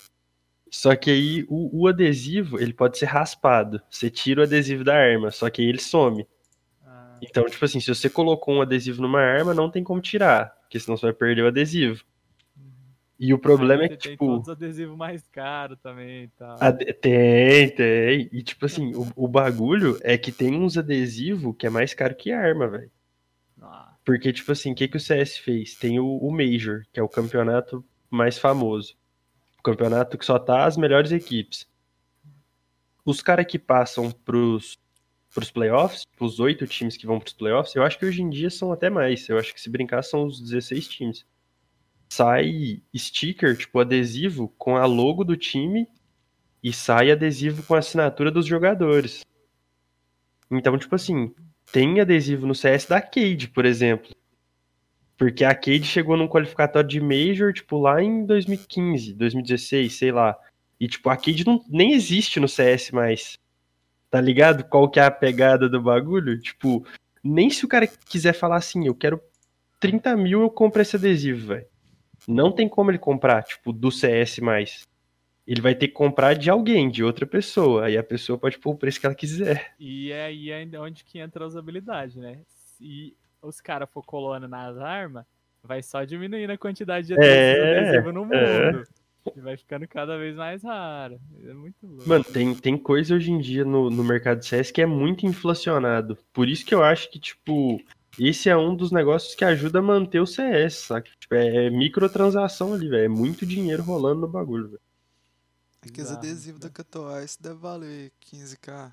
Só que aí o, o, adesivo, ele pode ser raspado. Você tira o adesivo da arma, só que aí ele some. Então, tipo assim, se você colocou um adesivo numa arma, não tem como tirar, porque senão você vai perder o adesivo. E o problema é que, tem tipo. Tem todos os adesivos mais caros também e tal. Tem, tem. E, tipo assim, o, o bagulho é que tem uns adesivos que é mais caro que arma, velho. Ah. Porque, tipo assim, o que, que o CS fez? Tem o, o Major, que é o campeonato mais famoso. O campeonato que só tá as melhores equipes. Os caras que passam pros para os playoffs, os oito times que vão para os playoffs, eu acho que hoje em dia são até mais. Eu acho que se brincar são os 16 times. Sai sticker, tipo adesivo, com a logo do time e sai adesivo com a assinatura dos jogadores. Então, tipo assim, tem adesivo no CS da Cade, por exemplo. Porque a Cade chegou num qualificatório de Major, tipo, lá em 2015, 2016, sei lá. E, tipo, a Cade não, nem existe no CS mais. Tá ligado? Qual que é a pegada do bagulho? Tipo, nem se o cara quiser falar assim, eu quero 30 mil, eu compro esse adesivo, velho. Não tem como ele comprar, tipo, do CS mais. Ele vai ter que comprar de alguém, de outra pessoa. Aí a pessoa pode pôr o preço que ela quiser. E é aí é onde que entra a usabilidade, né? Se os caras for colando nas armas, vai só diminuindo a quantidade de é, adesivo no é. mundo. É. E vai ficando cada vez mais raro. É muito louco. Mano, tem, tem coisa hoje em dia no, no mercado de CS que é muito inflacionado. Por isso que eu acho que, tipo, esse é um dos negócios que ajuda a manter o CS, saca? Tipo, é, é microtransação ali, velho. É muito dinheiro rolando no bagulho, velho. Aqueles adesivos da Catoice deve valer 15k,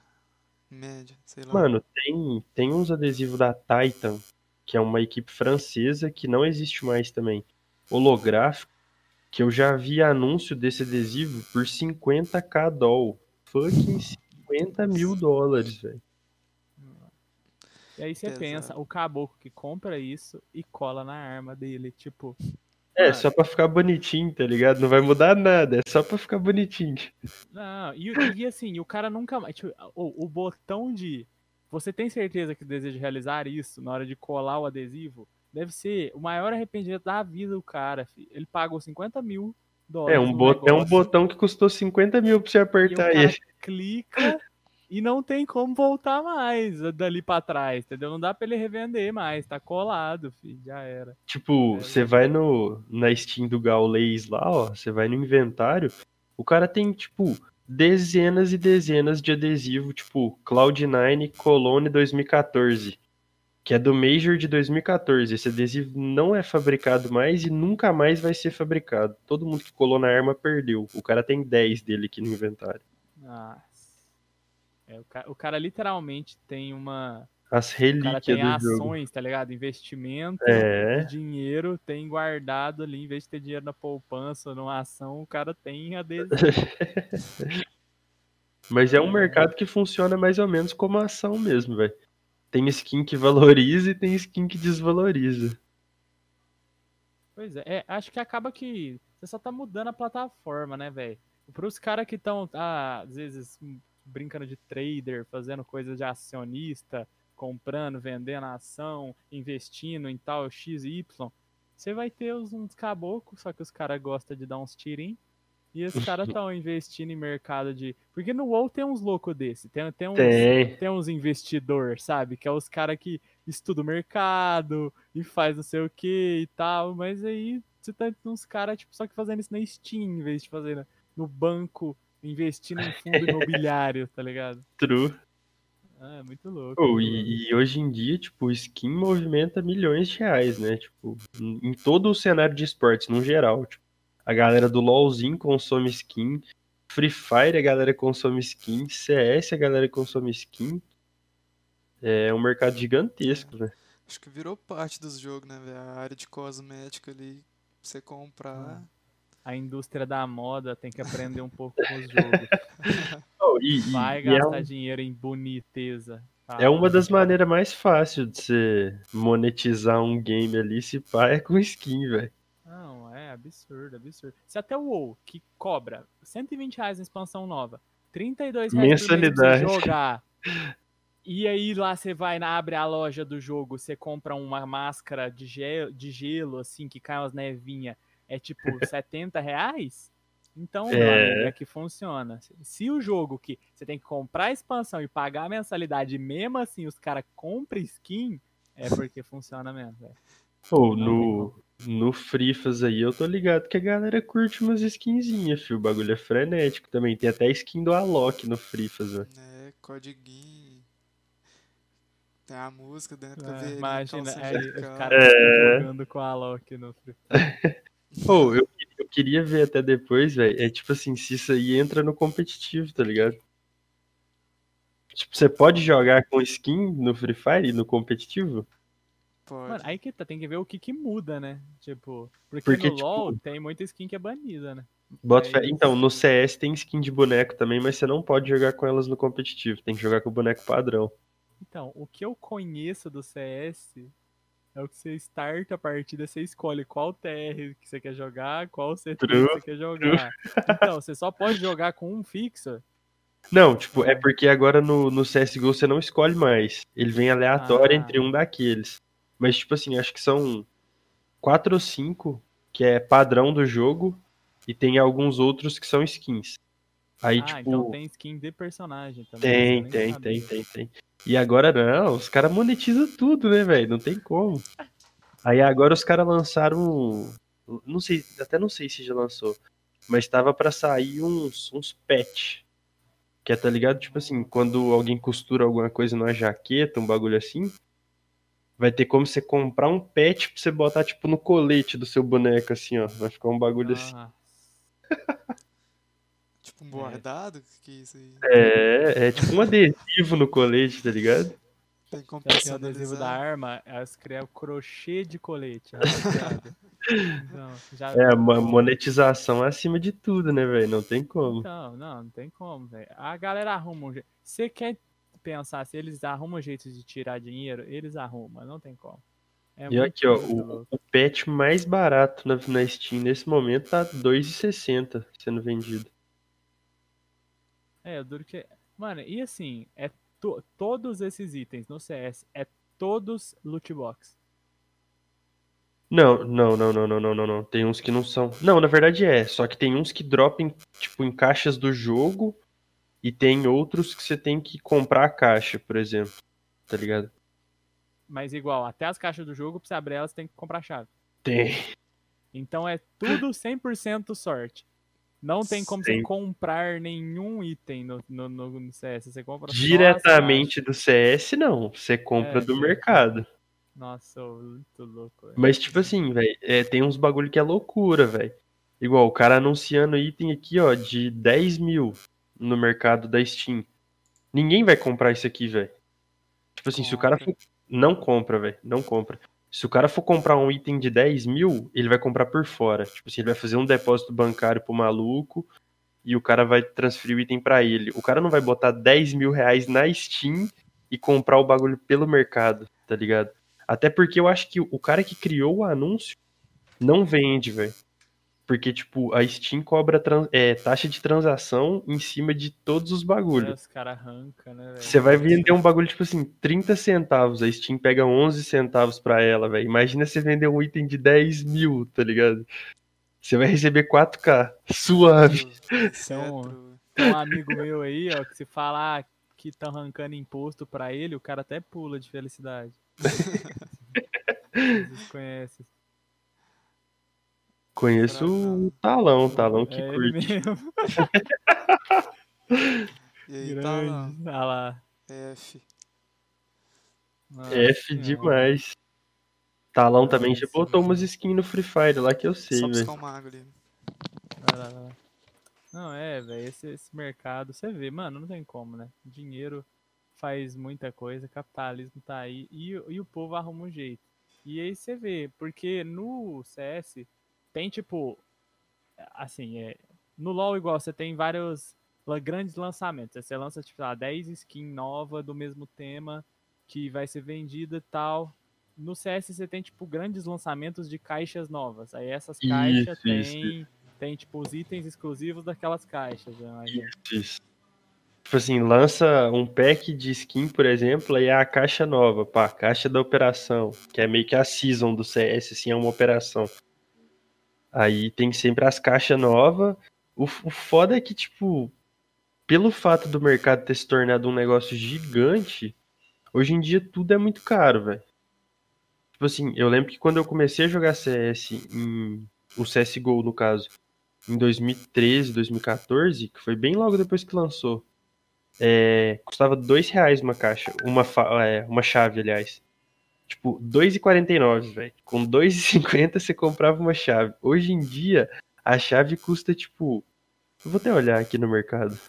média, sei lá. Mano, tem, tem uns adesivos da Titan, que é uma equipe francesa que não existe mais também. Holográfico que eu já vi anúncio desse adesivo por 50k doll. Fucking 50 mil dólares, velho. E aí você pensa, o caboclo que compra isso e cola na arma dele, tipo. É, só pra ficar bonitinho, tá ligado? Não vai mudar nada, é só pra ficar bonitinho. Não, e, e assim, o cara nunca mais. Tipo, o, o botão de. Você tem certeza que deseja realizar isso na hora de colar o adesivo? Deve ser o maior arrependimento da vida do cara. Filho. Ele pagou 50 mil dólares. É um, bot é um botão que custou 50 mil pra você apertar e ele. Clica e não tem como voltar mais dali para trás, entendeu? Não dá pra ele revender mais, tá colado, filho, já era. Tipo, é, você vai no na Steam do Gaules lá, ó, você vai no inventário, o cara tem, tipo, dezenas e dezenas de adesivo, tipo, Cloud9 Colone 2014 que é do Major de 2014. Esse adesivo não é fabricado mais e nunca mais vai ser fabricado. Todo mundo que colou na arma perdeu. O cara tem 10 dele aqui no inventário. Nossa. É, o, cara, o, cara, literalmente tem uma. As relíquias tem do ações, jogo. tá ligado? Investimento, é. dinheiro, tem guardado ali, em vez de ter dinheiro na poupança, numa ação, o cara tem adesivo. *laughs* Mas é um mercado que funciona mais ou menos como ação mesmo, velho. Tem skin que valoriza e tem skin que desvaloriza. Pois é, é acho que acaba que você só tá mudando a plataforma, né, velho? Para os caras que estão, ah, às vezes, brincando de trader, fazendo coisas de acionista, comprando, vendendo ação, investindo em tal XY, você vai ter uns caboclos, só que os caras gostam de dar uns tirinhos. E os caras *laughs* estão investindo em mercado de. Porque no WoW tem uns loucos desse. Tem, tem, uns, tem. tem uns investidor, sabe? Que é os caras que estuda o mercado e faz não sei o que e tal, mas aí você tá uns caras, tipo, só que fazendo isso na Steam, em vez de fazer no banco, investindo em fundo *laughs* imobiliário, tá ligado? True. Ah, é muito louco. Oh, e, e, hoje em dia, tipo, skin movimenta milhões de reais, né? Tipo, em todo o cenário de esportes, no geral. Tipo, a galera do LoLzinho consome skin, Free Fire a galera consome skin, CS a galera consome skin. É um mercado gigantesco, é. né? Acho que virou parte dos jogos, né, velho? A área de cosmética ali, pra você comprar. A indústria da moda tem que aprender um pouco com os jogos. *laughs* Oh, e, Vai e gastar é, dinheiro em boniteza. Ah, é uma das maneiras mais fáceis de você monetizar um game ali, se pá, é com skin, velho. Não, absurdo, absurdo. Se até o WoW, que cobra 120 reais na expansão nova, 32 reais mês jogar, e aí lá você vai, abre a loja do jogo, você compra uma máscara de gelo, de gelo assim, que cai umas nevinhas, é tipo *laughs* 70 reais? Então, é... é que funciona. Se o jogo que você tem que comprar a expansão e pagar a mensalidade, mesmo assim os caras compram skin, é *laughs* porque funciona mesmo. Pô, no, no Frifas aí eu tô ligado que a galera curte umas skinzinhas, filho. O bagulho é frenético também. Tem até skin do Alok no Frifas, velho. É, codiguinho. Tem a música dentro é, da Imagina, é, os caras é... jogando com a Alok no Frifas. *laughs* Pô, eu, eu queria ver até depois, velho. É tipo assim, se isso aí entra no competitivo, tá ligado? Tipo, você pode jogar com skin no Free Fire no competitivo? Pode. Mano, aí que tá, tem que ver o que que muda, né? Tipo, porque, porque no tipo, LoL tem muita skin que é banida, né? Bota fé. Então, no CS tem skin de boneco também, mas você não pode jogar com elas no competitivo. Tem que jogar com o boneco padrão. Então, o que eu conheço do CS é o que você starta a partida, você escolhe qual TR que você quer jogar, qual CT que você quer jogar. *laughs* Então, você só pode jogar com um fixo. Não, tipo, é, é porque agora no, no CSGO você não escolhe mais. Ele vem aleatório ah. entre um daqueles. Mas, tipo assim, acho que são quatro ou cinco que é padrão do jogo e tem alguns outros que são skins. Aí, ah, tipo. Então tem skin de personagem também. Tem, tem, tem, tem, tem. E agora não, os caras monetizam tudo, né, velho? Não tem como. Aí agora os caras lançaram. Não sei, até não sei se já lançou. Mas tava para sair uns, uns patch. Que é, tá ligado? Tipo assim, quando alguém costura alguma coisa numa jaqueta, um bagulho assim. Vai ter como você comprar um pet pra você botar, tipo, no colete do seu boneco, assim, ó. Vai ficar um bagulho assim. ah. assim. *laughs* Tipo um bordado? É. Que isso aí? É, é tipo um adesivo no colete, tá ligado? Tem como o adesivo da arma, elas criam crochê de colete. *laughs* então, já... É, monetização acima de tudo, né, velho? Não tem como. Não, não, não tem como, velho. A galera arruma um jeito. Você quer pensar se eles arrumam jeito de tirar dinheiro, eles arrumam, não tem como. É e aqui, ó, o, o, pet mais barato na, na Steam nesse momento tá R$2,60 sendo vendido. É, duro que. Mano, e assim, é to... todos esses itens no CS é todos loot box. Não, não, não, não, não, não, não, não. Tem uns que não são. Não, na verdade é. Só que tem uns que dropam, tipo, em caixas do jogo. E tem outros que você tem que comprar a caixa, por exemplo. Tá ligado? Mas igual, até as caixas do jogo, pra você abrir elas, tem que comprar a chave. Tem. Então é tudo 100% sorte. Não tem como Sim. você comprar nenhum item no, no, no CS. Você compra Diretamente do CS, não. Você compra é, do mercado. Nossa, muito louco. Véio. Mas, tipo assim, velho, é, tem uns bagulho que é loucura, velho. Igual, o cara anunciando item aqui, ó, de 10 mil no mercado da Steam. Ninguém vai comprar isso aqui, velho. Tipo assim, compra. se o cara for... Não compra, velho. Não compra. Se o cara for comprar um item de 10 mil, ele vai comprar por fora. Tipo assim, ele vai fazer um depósito bancário pro maluco e o cara vai transferir o item para ele. O cara não vai botar 10 mil reais na Steam e comprar o bagulho pelo mercado, tá ligado? Até porque eu acho que o cara que criou o anúncio não vende, velho. Porque, tipo, a Steam cobra é, taxa de transação em cima de todos os bagulhos. É, os caras arrancam, né, velho? Você vai vender um bagulho, tipo assim, 30 centavos. A Steam pega 11 centavos pra ela, velho. Imagina você vender um item de 10 mil, tá ligado? Você vai receber 4K. Suave. Então, tem um amigo meu aí, ó, que se falar que estão arrancando imposto pra ele, o cara até pula de felicidade. *laughs* Vocês conhecem. Conheço o Talão, o Talão que é curte. Ele mesmo. *laughs* E aí. Grande. Ah lá. F. Nossa F Senhora. demais. Talão também já botou umas skins no Free Fire lá que eu sei, Só velho. buscar um mago ali. Vai lá, vai lá. Não, é, velho, esse, esse mercado, você vê, mano, não tem como, né? Dinheiro faz muita coisa, capitalismo tá aí e, o- e o povo arruma um jeito. E aí você vê, porque no CS tem tipo, assim, é, no LoL igual, você tem vários grandes lançamentos. Você lança, tipo, lá, 10 skins nova do mesmo tema que vai ser vendida e tal. No CS você tem, tipo, grandes lançamentos de caixas novas. Aí essas caixas Isso, isso, tem, tem, tipo, os itens exclusivos daquelas caixas. imagino. Isso. Tipo assim, lança um pack de skin, por exemplo, aí é a caixa nova, pá, caixa da operação, que é meio que a season do CS, assim, é uma operação. Aí tem sempre as caixas novas. O, o foda é que, tipo, pelo fato do mercado ter se tornado um negócio gigante, hoje em dia tudo é muito caro, velho. Tipo assim, eu lembro que quando eu comecei a jogar CS, em, o CSGO no caso, em 2013, 2014, que foi bem logo depois que lançou, é, custava dois reais uma caixa, uma, é, uma chave, aliás. Tipo, 2,49, velho. Com 2,50 você comprava uma chave. Hoje em dia, a chave custa, tipo... Eu vou até olhar aqui no mercado.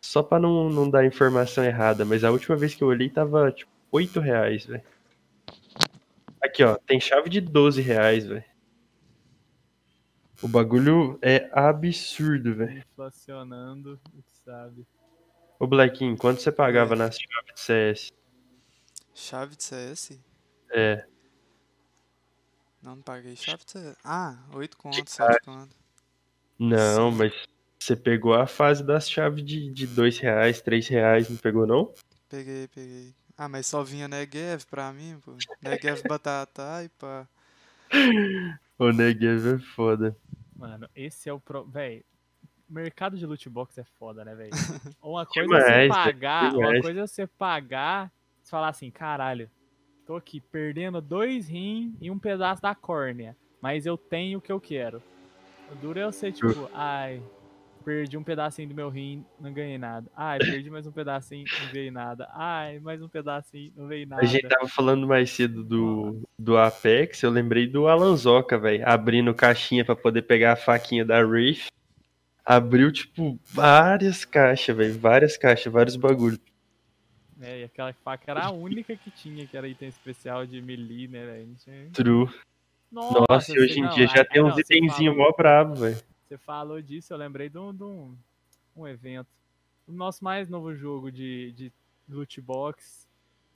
Só pra não, não dar informação errada, mas a última vez que eu olhei tava, tipo, 8 reais, velho. Aqui, ó, tem chave de 12 reais, velho. O bagulho é absurdo, velho. Inflacionando, sabe? Ô, Blackinho, quanto você pagava É. nas chaves de CS? Chave de CS? É, Não, não paguei chave de CS. Ah, 8 conto, cara. 7 conto. não, Sim. mas você pegou a fase das chaves de, de 2 reais, 3 reais, não pegou não? Peguei, peguei. Ah, mas só vinha Negev pra mim, pô. Negev Batata e pá. *laughs* O Negev é foda. Mano, esse é o pro. Véi, mercado de loot box é foda, né, velho? *laughs* Uma coisa é você Demais, pagar, uma coisa é você pagar, você falar assim, caralho, tô aqui perdendo dois rins e um pedaço da córnea, mas eu tenho o que eu quero. O duro é você, tipo, ai, perdi um pedacinho do meu rim, não ganhei nada. Ai, perdi mais um pedacinho, não ganhei nada. Ai, mais um pedacinho, não veio nada. A gente tava falando mais cedo do, do Apex, eu lembrei do Alanzoca, velho, abrindo caixinha pra poder pegar a faquinha da Wraith. Abriu, tipo, várias caixas, velho, várias caixas, vários bagulhos. É, e aquela faca era a única que tinha, que era item especial de melee, né, velho? True. Nossa, Nossa, e hoje em não, dia já tem uns itenzinhos falou- mó brabo, velho. Você falou disso, eu lembrei de um, de um, um evento. O nosso mais novo jogo de, de loot box,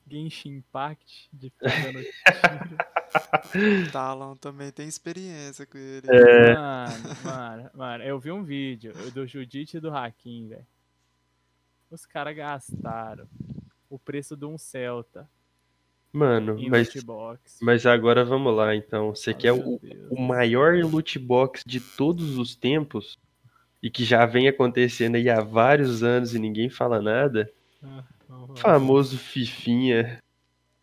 Genshin Impact, de *laughs* tiro. Talon também tem experiência com ele. É. Mano, mano, mano, eu vi um vídeo do Judite e do Hakim, velho. Os caras gastaram o preço de um Celta Mano, mas, mas agora vamos lá, então. Você quer o, Deus. o maior loot box de todos os tempos e que já vem acontecendo aí há vários anos e ninguém fala nada? Ah. Famoso Fifinha.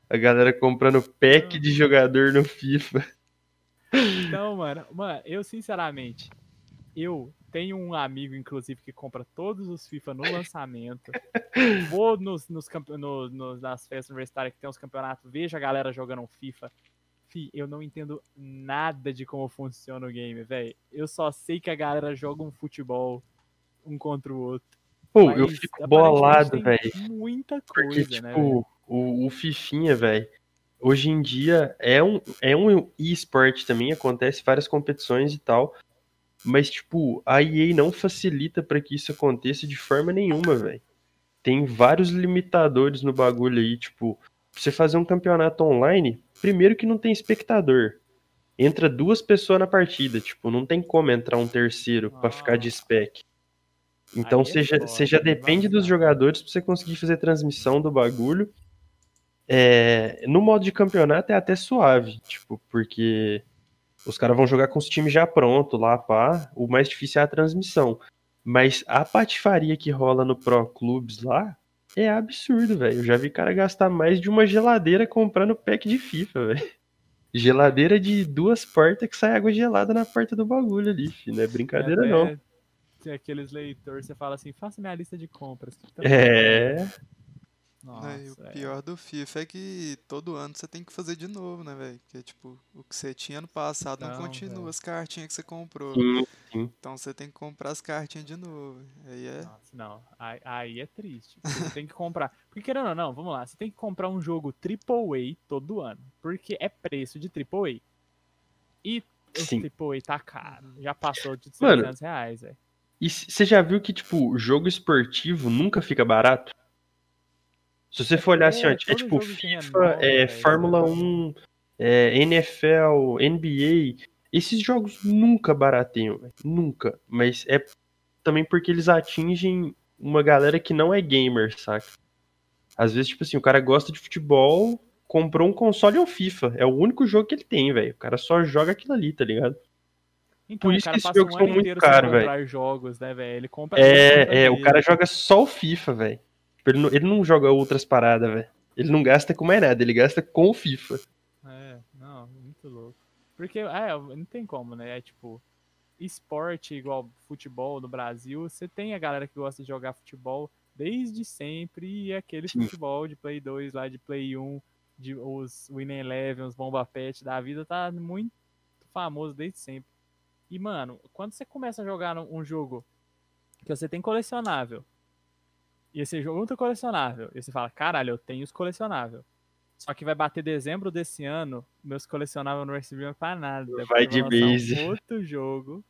A galera comprando pack de jogador no FIFA. Então, mano, mano, eu sinceramente, eu tenho um amigo, inclusive, que compra todos os FIFA no *laughs* lançamento. Vou nos, nos, no- nos- nas festas universitárias que tem os campeonatos, vejo a galera jogando um FIFA. Fi, eu não entendo nada de como funciona o game, velho. Eu só sei que a galera joga um futebol um contra o outro. Pô, eu fico bolado, tem velho. Muita Porque, coisa, né, velho? tipo, o, o Fifinha, velho, hoje em dia é um, é um e-sport também, acontece várias competições e tal. Mas, tipo, a EA não facilita pra que isso aconteça de forma nenhuma, velho. Tem vários limitadores no bagulho aí, tipo, pra você fazer um campeonato online, primeiro que não tem espectador. Entra duas pessoas na partida, tipo, não tem como entrar um terceiro pra ficar de spec. Então é você já, você já depende dos jogadores pra você conseguir fazer transmissão do bagulho. É, no modo de campeonato é até suave, tipo, porque os caras vão jogar com os times já pronto lá, pá. O mais difícil é a transmissão. Mas a patifaria que rola no Pro Clubes lá é absurdo, velho. Eu já vi cara gastar mais de uma geladeira comprando pack de FIFA, velho. Geladeira de duas portas que sai água gelada na porta do bagulho ali, filho. Não é brincadeira, Até não. Tem aqueles leitores, você fala assim, faça minha lista de compras. Tá- É. Nossa, Né, e o é. pior do FIFA é que todo ano você tem que fazer de novo, né, velho? Porque, tipo, o que você tinha no passado não, Não, continua, velho. as cartinhas que você comprou. Sim, sim. Então você tem que comprar as cartinhas de novo. Aí é. Nossa, não, aí, aí é triste. Você tem que comprar. Porque querendo ou não, vamos lá, você tem que comprar um jogo AAA todo ano. Porque é preço de AAA. E o Sim. AAA tá caro. Já passou de Mano, 600 reais, velho. E você já viu que, tipo, jogo esportivo nunca fica barato? Se você for olhar assim, É, é tipo FIFA, é, velho. Fórmula 1, é, NFL, NBA. Esses jogos nunca barateiam, velho. Nunca. Mas é também porque eles atingem uma galera que não é gamer, saca? Às vezes, tipo assim, o cara gosta de futebol, comprou um console ou FIFA. É o único jogo que ele tem, velho. O cara só joga aquilo ali, tá ligado? Então, por isso que esses jogos um são muito caros, velho. jogos, né, velho? Ele compra É, é, o cara joga só o FIFA, velho. Tipo, Ele não, ele não joga outras paradas, velho. Ele não gasta com mais nada, ele gasta com o FIFA. É, não, muito louco. Porque, é, não tem como, né? É tipo, esporte igual futebol no Brasil, você tem a galera que gosta de jogar futebol desde sempre e é aquele Sim. futebol de Play 2 lá, de Play 1, de, os Win Eleven, os Bomba Pet da vida, tá muito famoso desde sempre. E, mano, quando você começa a jogar um jogo que você tem colecionável, e esse jogo não tem colecionável, e você fala, caralho, eu tenho os colecionáveis. Só que vai bater dezembro desse ano, meus colecionáveis não recebiam pra nada. Vai de base. Um *laughs* outro jogo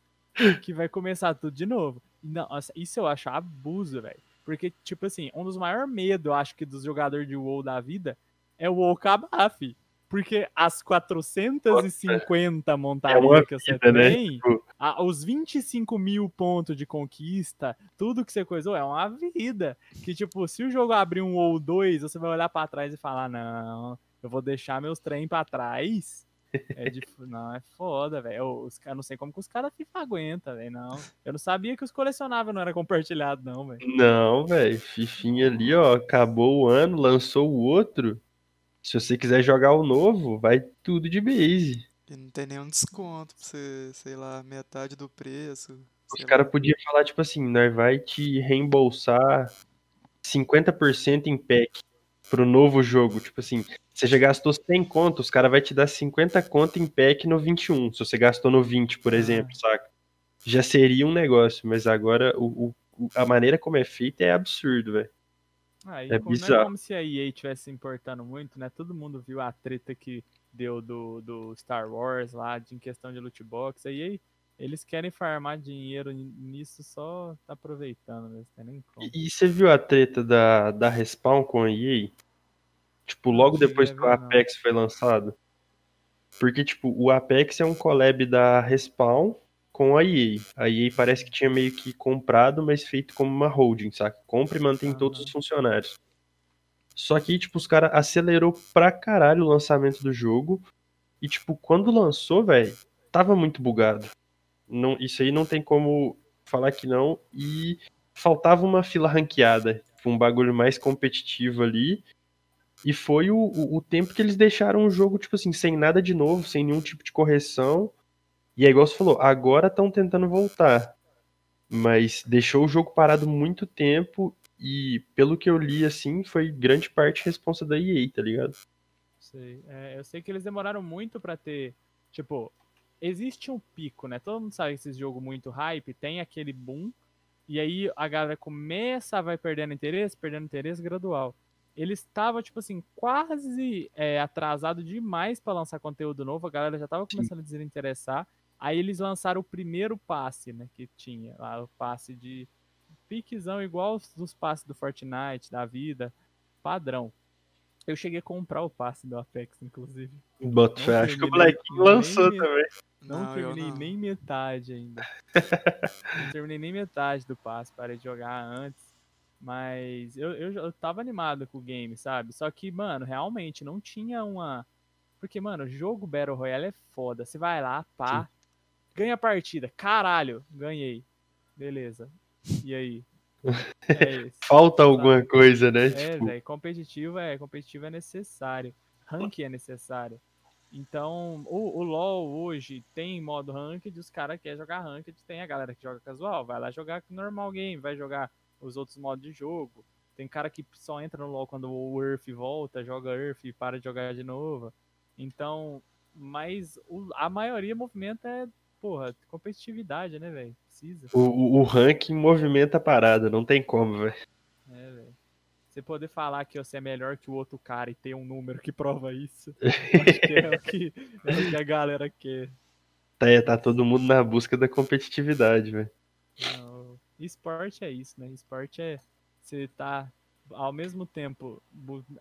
que vai começar tudo de novo. Não, nossa, isso eu acho abuso, velho. Porque, tipo assim, um dos maiores medos, eu acho que dos jogadores de WoW da vida é o WoW acabar, fi. Porque as 450 montarias que você É né? tem, Tipo- a- os 25 mil pontos de conquista, tudo que você coisou é uma vida. Que, tipo, se o jogo abrir um WoW 2, você vai olhar pra trás e falar, não, eu vou deixar meus trem pra trás. É de, *laughs* não, é foda, velho. Os caras, não sei como que os caras FIFA aguentam, velho, não. Eu não sabia que os colecionáveis não era compartilhado, não, velho. Não, velho. Fifinha ali, ó. Acabou o ano, lançou o outro. Se você quiser jogar o novo, vai tudo de base. E não tem nenhum desconto pra você, sei lá, metade do preço. Os caras podiam falar, tipo assim, nós vai te reembolsar 50% em pack pro novo jogo. Tipo assim, você já gastou 100 conto, os caras vai te dar 50 conto em pack no 21, se você gastou no 20, por Ah. exemplo, saca? Já seria um negócio, mas agora o, o- a maneira como é feita é absurdo, velho. Aí, É como, não é bizarro. como se a EA estivesse se importando muito, né? Todo mundo viu a treta que deu do, do Star Wars lá, de, em questão de loot box. A EA, eles querem farmar dinheiro ni- nisso, só tá aproveitando, né? Tem nem como. E, e você viu a treta da, da Respawn com a EA? Tipo, logo depois que o ver, não. Apex foi lançado. Porque, tipo, o Apex é um collab da Respawn com a EA. A EA parece que tinha meio que comprado, mas feito como uma holding, saca? Compra e mantém todos os funcionários. Só que, tipo, os caras acelerou pra caralho o lançamento do jogo. E, tipo, quando lançou, velho, tava muito bugado. Não, isso aí não tem como falar que não. E faltava uma fila ranqueada. Um bagulho mais competitivo ali. E foi o, o, o tempo que eles deixaram o jogo, tipo assim, sem nada de novo, sem nenhum tipo de correção. E é igual você falou, agora estão tentando voltar. Mas deixou o jogo parado muito tempo. E pelo que eu li, assim, foi grande parte responsa da EA, tá ligado? Sei. É, eu sei que eles demoraram muito pra ter. Tipo, existe um pico, né? Todo mundo sabe que esse jogo muito hype tem aquele boom. E aí a galera começa, vai perdendo interesse, perdendo interesse gradual. Eles estavam, tipo assim, quase é, atrasado demais pra lançar conteúdo novo. A galera já tava começando a desinteressar. Aí eles lançaram o primeiro passe, né? Que tinha lá, o passe de piquezão, igual os dos passes do Fortnite, da vida, padrão. Eu cheguei a comprar o passe do Apex, inclusive. Bota fé, acho que o molequinho lançou nem- também. Não, Não, terminei não. nem metade ainda. *laughs* não terminei nem metade do passe, parei de jogar antes. Mas eu, eu, eu tava animado com o game, sabe? Só que, mano, realmente não tinha uma. Porque, mano, jogo Battle Royale é foda. Você vai lá, pá, ganha a partida. Caralho, ganhei. Beleza. E aí? *laughs* É Falta alguma coisa, né? É, tipo... Véio, competitivo é competitivo é necessário. Rank é necessário. Então, o, o LoL hoje tem modo ranked, os caras querem jogar ranked, tem a galera que joga casual, vai lá jogar normal game, vai jogar os outros modos de jogo. Tem cara que só entra no LoL quando o Earth volta, joga Earth e para de jogar de novo. Então, mas o, a maioria movimenta é, porra, competitividade, né, velho? Precisa. O, o, o ranking movimenta a parada, não tem como, velho. É, velho. Você poder falar que você é melhor que o outro cara e ter um número que prova isso, *laughs* acho que é o que, é o que a galera quer. Tá, é, tá todo mundo na busca da competitividade, velho. Esporte é isso, né? Esporte é você tá ao mesmo tempo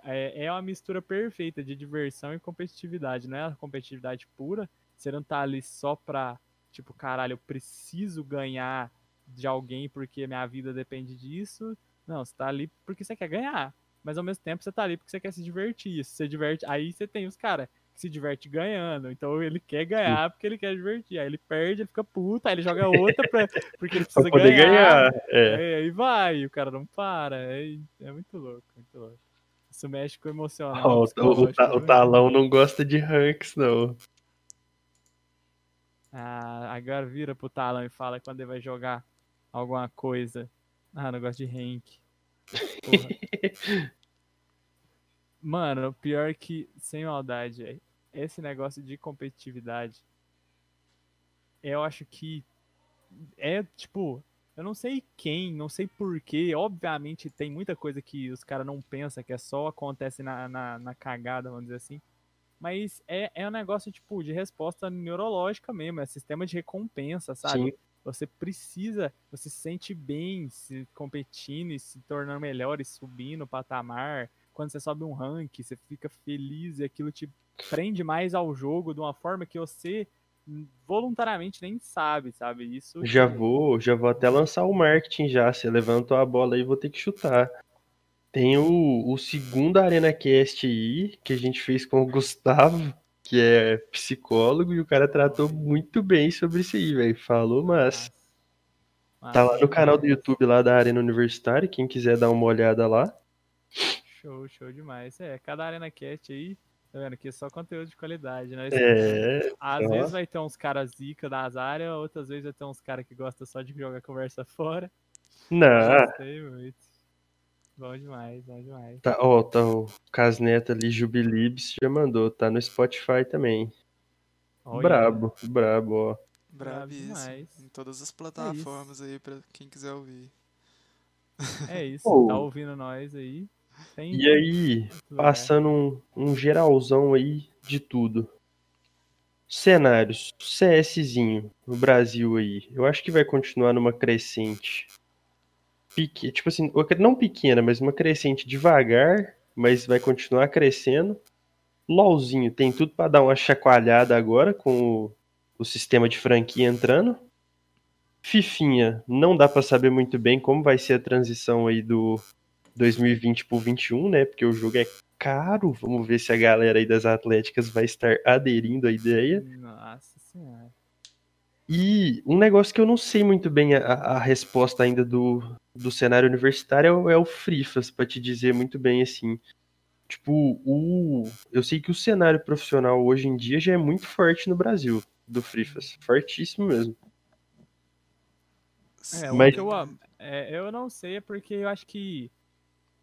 é, é uma mistura perfeita de diversão e competitividade, não é a competitividade pura. Você não tá ali só pra, tipo, caralho, eu preciso ganhar de alguém porque minha vida depende disso. Não, você tá ali porque você quer ganhar. Mas ao mesmo tempo você tá ali porque você quer se divertir. Se você diverte, aí você tem os caras que se diverte ganhando. Então ele quer ganhar porque ele quer divertir. Aí ele perde, ele fica puto, aí ele joga outra pra, porque ele *laughs* precisa pra ganhar. ganhar. É, aí vai, o cara não para. É, é muito louco, muito louco. Isso mexe com o emocional. Oh, o, o, o, talão não gosta de ranks, não. Ah, agora vira pro talão e fala quando ele vai jogar alguma coisa. Ah, gosto de rank. *laughs* Mano, pior que, sem maldade, esse negócio de competitividade, eu acho que é tipo, eu não sei quem, não sei porquê. Obviamente tem muita coisa que os caras não pensam, que é só acontece na, na, na, cagada, vamos dizer assim. Mas é, é um negócio, tipo, de resposta neurológica mesmo, é sistema de recompensa, sabe? Sim. Você precisa, você se sente bem se competindo e se tornando melhor e subindo o patamar. Quando você sobe um rank, você fica feliz e aquilo te prende mais ao jogo de uma forma que você voluntariamente nem sabe, sabe? Isso. Já vou, já vou até lançar o marketing já. Você levantou a bola aí, vou ter que chutar. Tem o, o segundo Arena Cast aí, que a gente fez com o Gustavo, que é psicólogo, e o cara tratou muito bem sobre isso aí, velho. Falou, mas. Tá lá no canal do YouTube lá da Arena Universitária, quem quiser dar uma olhada lá. Show, show demais. É, cada Arena Cast aí Tá vendo? Aqui é só conteúdo de qualidade, né? É. Às ó. vezes vai ter uns caras zica das áreas, outras vezes vai ter uns caras que gostam só de jogar conversa fora. Não. Gostei muito. Bom demais, bom demais. Tá, ó, tá o Casneta ali, Jubilibs, já mandou, tá no Spotify também. Olha. Brabo, brabo, ó. Bravíssimo. Em todas as plataformas é aí pra quem quiser ouvir. É *laughs* isso, oh. tá ouvindo nós aí. Tem e aí, passando um, um geralzão aí de tudo. Cenários, CSzinho no Brasil aí, eu acho que vai continuar numa crescente. Pique, tipo assim, não pequena, mas uma crescente devagar, mas vai continuar crescendo. LOLzinho tem tudo para dar uma chacoalhada agora com o, o sistema de franquia entrando. Fifinha, não dá para saber muito bem como vai ser a transição aí do 2020 por 21, né? Porque o jogo é caro. Vamos ver se a galera aí das Atléticas vai estar aderindo à ideia. Nossa senhora. E um negócio que eu não sei muito bem a, a resposta ainda do, do cenário universitário é o, é Frifas, pra te dizer muito bem assim. Tipo, o, eu sei que o cenário profissional hoje em dia já é muito forte no Brasil, do Frifas. Fortíssimo mesmo. É, Mas... eu, é, eu não sei, é porque eu acho que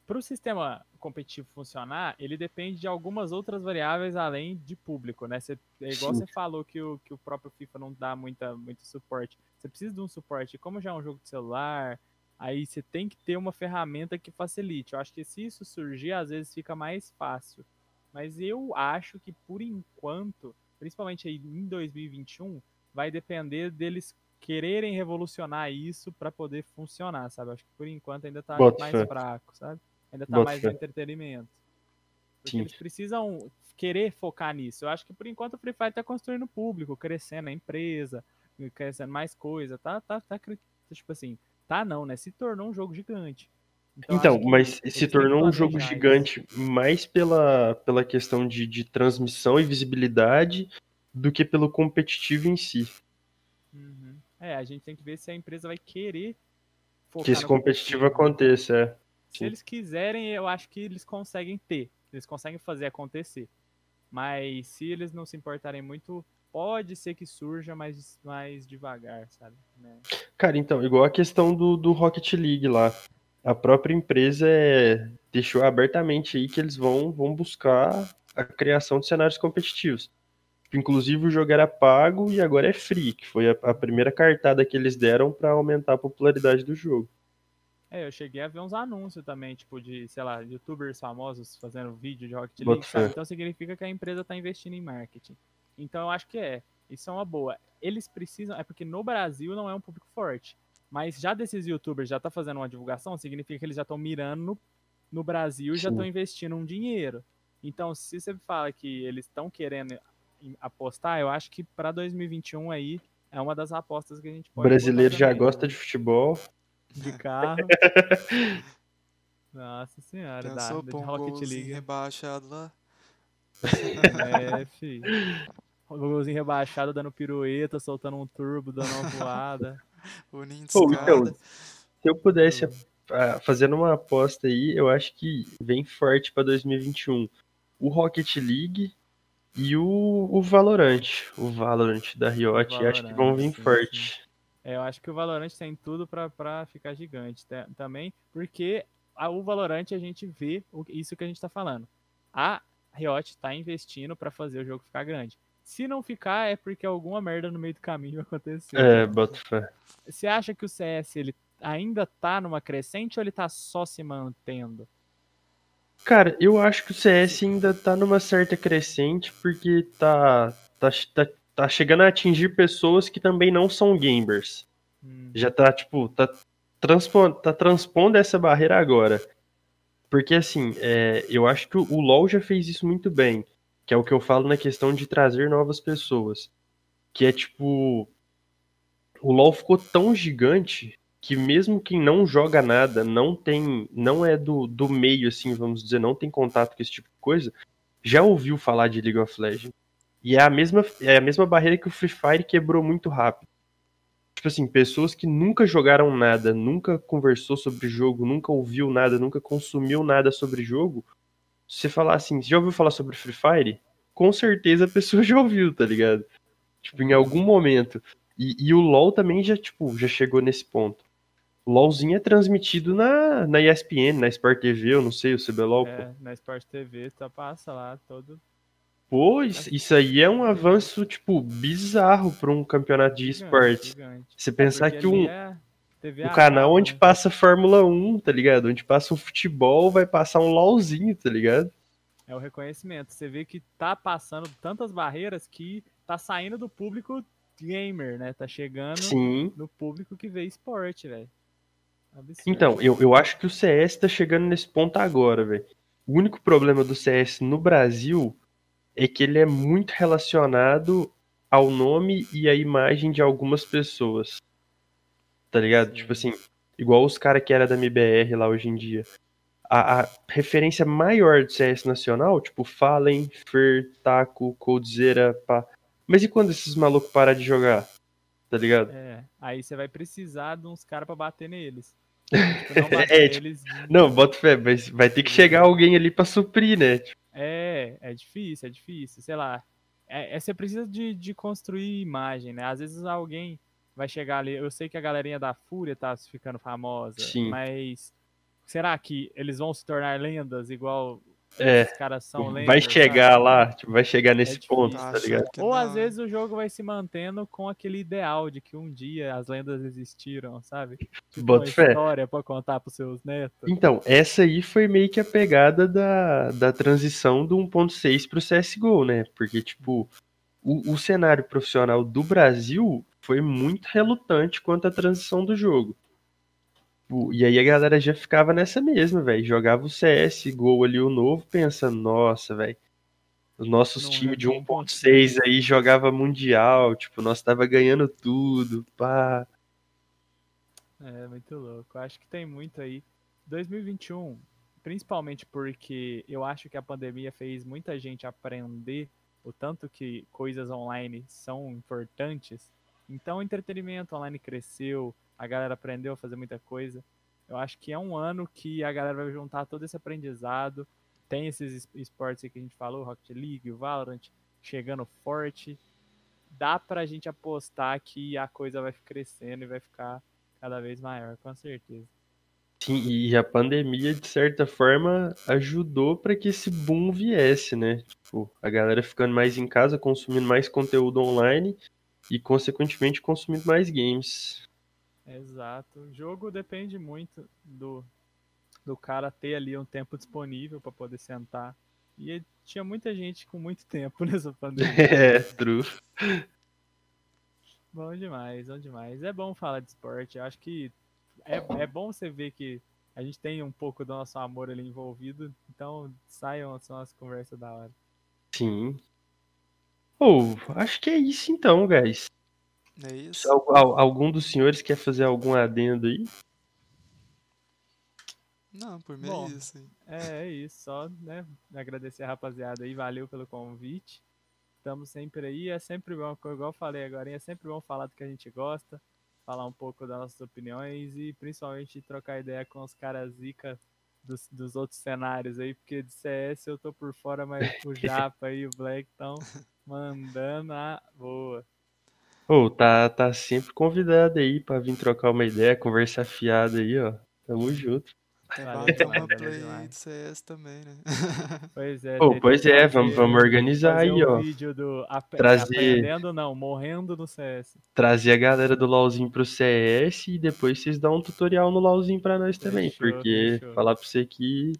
para o sistema competitivo funcionar, ele depende de algumas outras variáveis além de público, né? Você, é igual Sim. você falou que o, que o próprio FIFA não dá muita, muito suporte. Você precisa de um suporte. Como já é um jogo de celular, aí você tem que ter uma ferramenta que facilite. Eu acho que se isso surgir, às vezes fica mais fácil. Mas eu acho que por enquanto, principalmente aí em 2021, vai depender deles quererem revolucionar isso para poder funcionar, sabe? Acho que por enquanto ainda tá Bota mais fé. fraco, sabe? Ainda tá mais no entretenimento. Porque Sim. eles precisam querer focar nisso. Eu acho que por enquanto o Free Fire tá construindo público, crescendo a empresa, crescendo mais coisa, tá, tá, tá, tipo assim, tá não, né? Se tornou um jogo gigante. Então, então mas se tornou um jogo gigante isso. mais pela, pela questão de, de transmissão e visibilidade do que pelo competitivo em si. Uhum. É, a gente tem que ver se a empresa vai querer Que esse no competitivo aconteça, é. Se Sim. eles quiserem, eu acho que eles conseguem ter. Eles conseguem fazer acontecer. Mas se eles não se importarem muito, pode ser que surja mais, mais devagar, sabe? Né? Cara, então, igual a questão do, do Rocket League lá. A própria empresa é, deixou abertamente aí que eles vão, vão buscar a criação de cenários competitivos. Inclusive o jogo era pago e agora é free, que foi a, a primeira cartada que eles deram para aumentar a popularidade do jogo. É, eu cheguei a ver uns anúncios também, tipo, de, sei lá, youtubers famosos fazendo vídeo de Rocket League. Então significa que a empresa tá investindo em marketing. Então eu acho que é. Isso é uma boa. Eles precisam. É porque no Brasil não é um público forte. Mas já desses youtubers já tá fazendo uma divulgação, significa que eles já estão mirando no, no Brasil e já estão investindo um dinheiro. Então, se você fala que eles estão querendo apostar, eu acho que para 2021 aí é uma das apostas que a gente O pode brasileiro botar já gosta de futebol. de carro. *laughs* Nossa senhora, da, Pensou da um Rocket League. rebaixado lá? É, fi. O golzinho rebaixado dando pirueta, soltando um turbo, dando uma voada. *laughs* O Pô, então, se eu pudesse fazendo uma aposta aí, eu acho que vem forte para 2021. O Rocket League e o, o Valorant. O Valorant da Riot, O acho que vão vir Valorant, sim, forte. É, eu acho que o Valorant tem tudo pra, pra ficar gigante ta- também, porque a- o Valorant a gente vê o- isso que a gente tá falando. A Riot tá investindo pra fazer o jogo ficar grande. Se não ficar, é porque alguma merda no meio do caminho *laughs* aconteceu. É, boto fé. Você acha que o CS ele ainda tá numa crescente ou ele tá só se mantendo? Cara, eu acho que o CS ainda tá numa certa crescente, porque tá, tá, tá, tá chegando a atingir pessoas que também não são gamers. Hum, Já tá, tipo, tá, transpo, tá transpondo essa barreira agora. Porque, assim, é, eu acho que o LoL já fez isso muito bem. Que é o que eu falo na questão de trazer novas pessoas. Que é, tipo... O LoL ficou tão gigante que mesmo quem não joga nada, não tem, não é do, do meio, assim, vamos dizer, não tem contato com esse tipo de coisa, já ouviu falar de League of Legends. E é a mesma, é a mesma barreira que o Free Fire quebrou muito rápido. Tipo assim, pessoas que nunca jogaram nada, nunca conversou sobre jogo, nunca ouviu nada, nunca consumiu nada sobre jogo. Se você falar assim, você já ouviu falar sobre Free Fire? Com certeza a pessoa *laughs* já ouviu, tá ligado? Tipo, em algum momento. E, e o LoL também já, tipo, já chegou nesse ponto. O LoLzinho é transmitido na, na ESPN, na Sport TV, eu não sei, o CBLOL. pô. é, na Sport TV tá, passa lá todo. Pô, isso, isso aí é um avanço, tipo, bizarro pra um campeonato de esportes. Você É, pensar porque que um, é O canal onde né? passa Fórmula 1, tá ligado? Onde passa um futebol, vai passar um LOLzinho, tá ligado? É o reconhecimento. Você vê que tá passando tantas barreiras que tá saindo do público gamer, né? Tá chegando Sim. no público que vê esporte, velho. Então, eu, eu acho que o CS tá chegando nesse ponto agora, velho. O único problema do CS no Brasil é que ele é muito relacionado ao nome e à imagem de algumas pessoas. Tá ligado? Tipo assim, igual os caras que era da MBR lá hoje em dia. A, a referência maior do CS nacional, tipo Fallen, Fer, Taco, Coldzera, pá. Mas e quando esses malucos parar de jogar? Tá ligado? É, aí você vai precisar de uns caras pra bater neles. *laughs* Tipo, não bater É, tipo, neles. Não, bota fé, mas vai ter que chegar alguém ali pra suprir, né? Tipo, É, é difícil, é difícil. Sei lá. É, é- você precisa de, de construir imagem, né? Às vezes alguém vai chegar ali. Eu sei que a galerinha da Fúria tá ficando famosa, Sim. mas será que eles vão se tornar lendas igual É, esses caras são lendas? vai chegar sabe? lá, tipo, vai chegar nesse difícil. ponto, Tá ligado? Ou não, às vezes o jogo vai se mantendo com aquele ideal de que um dia as lendas existiram, sabe? Tipo Bota uma fé. história pra contar pros seus netos. Então, essa aí foi meio que a pegada da, da transição do 1.6 pro CSGO, né? Porque, tipo, o, o cenário profissional do Brasil foi muito relutante quanto à transição do jogo. E aí a galera já ficava nessa mesma, velho. Jogava o CSGO ali, o novo, pensando, nossa, velho. Os nossos times de lembro 1.6 aí jogava Mundial, tipo, nós tava ganhando tudo, pá. É, muito louco. Eu acho que tem muito aí. 2021, principalmente porque eu acho que a pandemia fez muita gente aprender o tanto que coisas online são importantes. Então, o entretenimento online cresceu, a galera aprendeu a fazer muita coisa. Eu acho que é um ano que a galera vai juntar todo esse aprendizado. Tem esses esportes que a gente falou, Rocket League, o Valorant, chegando forte. Dá pra gente apostar que a coisa vai crescendo e vai ficar cada vez maior, com certeza. Sim, e a pandemia, de certa forma, ajudou para que esse boom viesse, né? Tipo, a galera ficando mais em casa, consumindo mais conteúdo online e, consequentemente, consumindo mais games. Exato. O jogo depende muito do, do cara ter ali um tempo disponível para poder sentar. E tinha muita gente com muito *laughs* tempo nessa pandemia. *laughs* É, true. Bom demais, bom demais. É bom falar de esporte. Eu acho que é, é bom você ver que a gente tem um pouco do nosso amor ali envolvido. Então saiam as nossas conversas da hora. Sim. Oh, acho que é isso então, guys. É isso. algum dos senhores quer fazer algum adendo aí? Não, por mim é Bom, é isso. Hein? É, é isso. Só, né? Agradecer a rapaziada aí. Valeu pelo convite. Estamos sempre aí. É sempre bom, igual eu falei agora, é sempre bom falar do que a gente gosta, falar um pouco das nossas opiniões e principalmente trocar ideia com os caras zica dos, dos outros cenários aí, porque de CS eu tô por fora, mas o *laughs* Japa e o Black estão mandando a boa. Ô, oh, tá, tá sempre convidado aí pra vir trocar uma ideia, conversar fiado aí, ó. Tamo junto. Uma play de CS também, né? *laughs* Pois é. Oh, pois é, vamos, vamos organizar aí, um ó. vídeo do trazer... aprendendo não, morrendo no CS. Trazer a galera do LoLzinho pro CS e depois vocês dão um tutorial no LoLzinho pra nós também, fechou, porque fechou. falar pra você que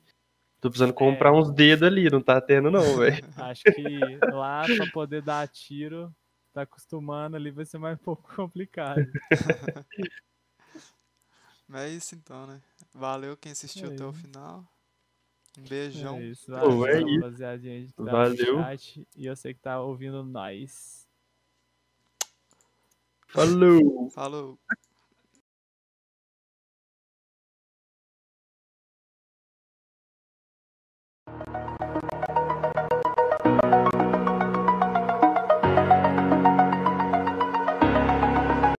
tô precisando comprar é... uns dedos ali, não tá tendo não, *laughs* velho. Acho que lá pra poder dar tiro tá acostumando ali, vai ser mais um pouco complicado. *laughs* Mas é isso então, né? Valeu quem assistiu é até o final. Um beijão. É isso, valeu, Pô, é rapaziadinha tá Valeu. Chat, e eu sei que tá ouvindo nós. Falou. Falou.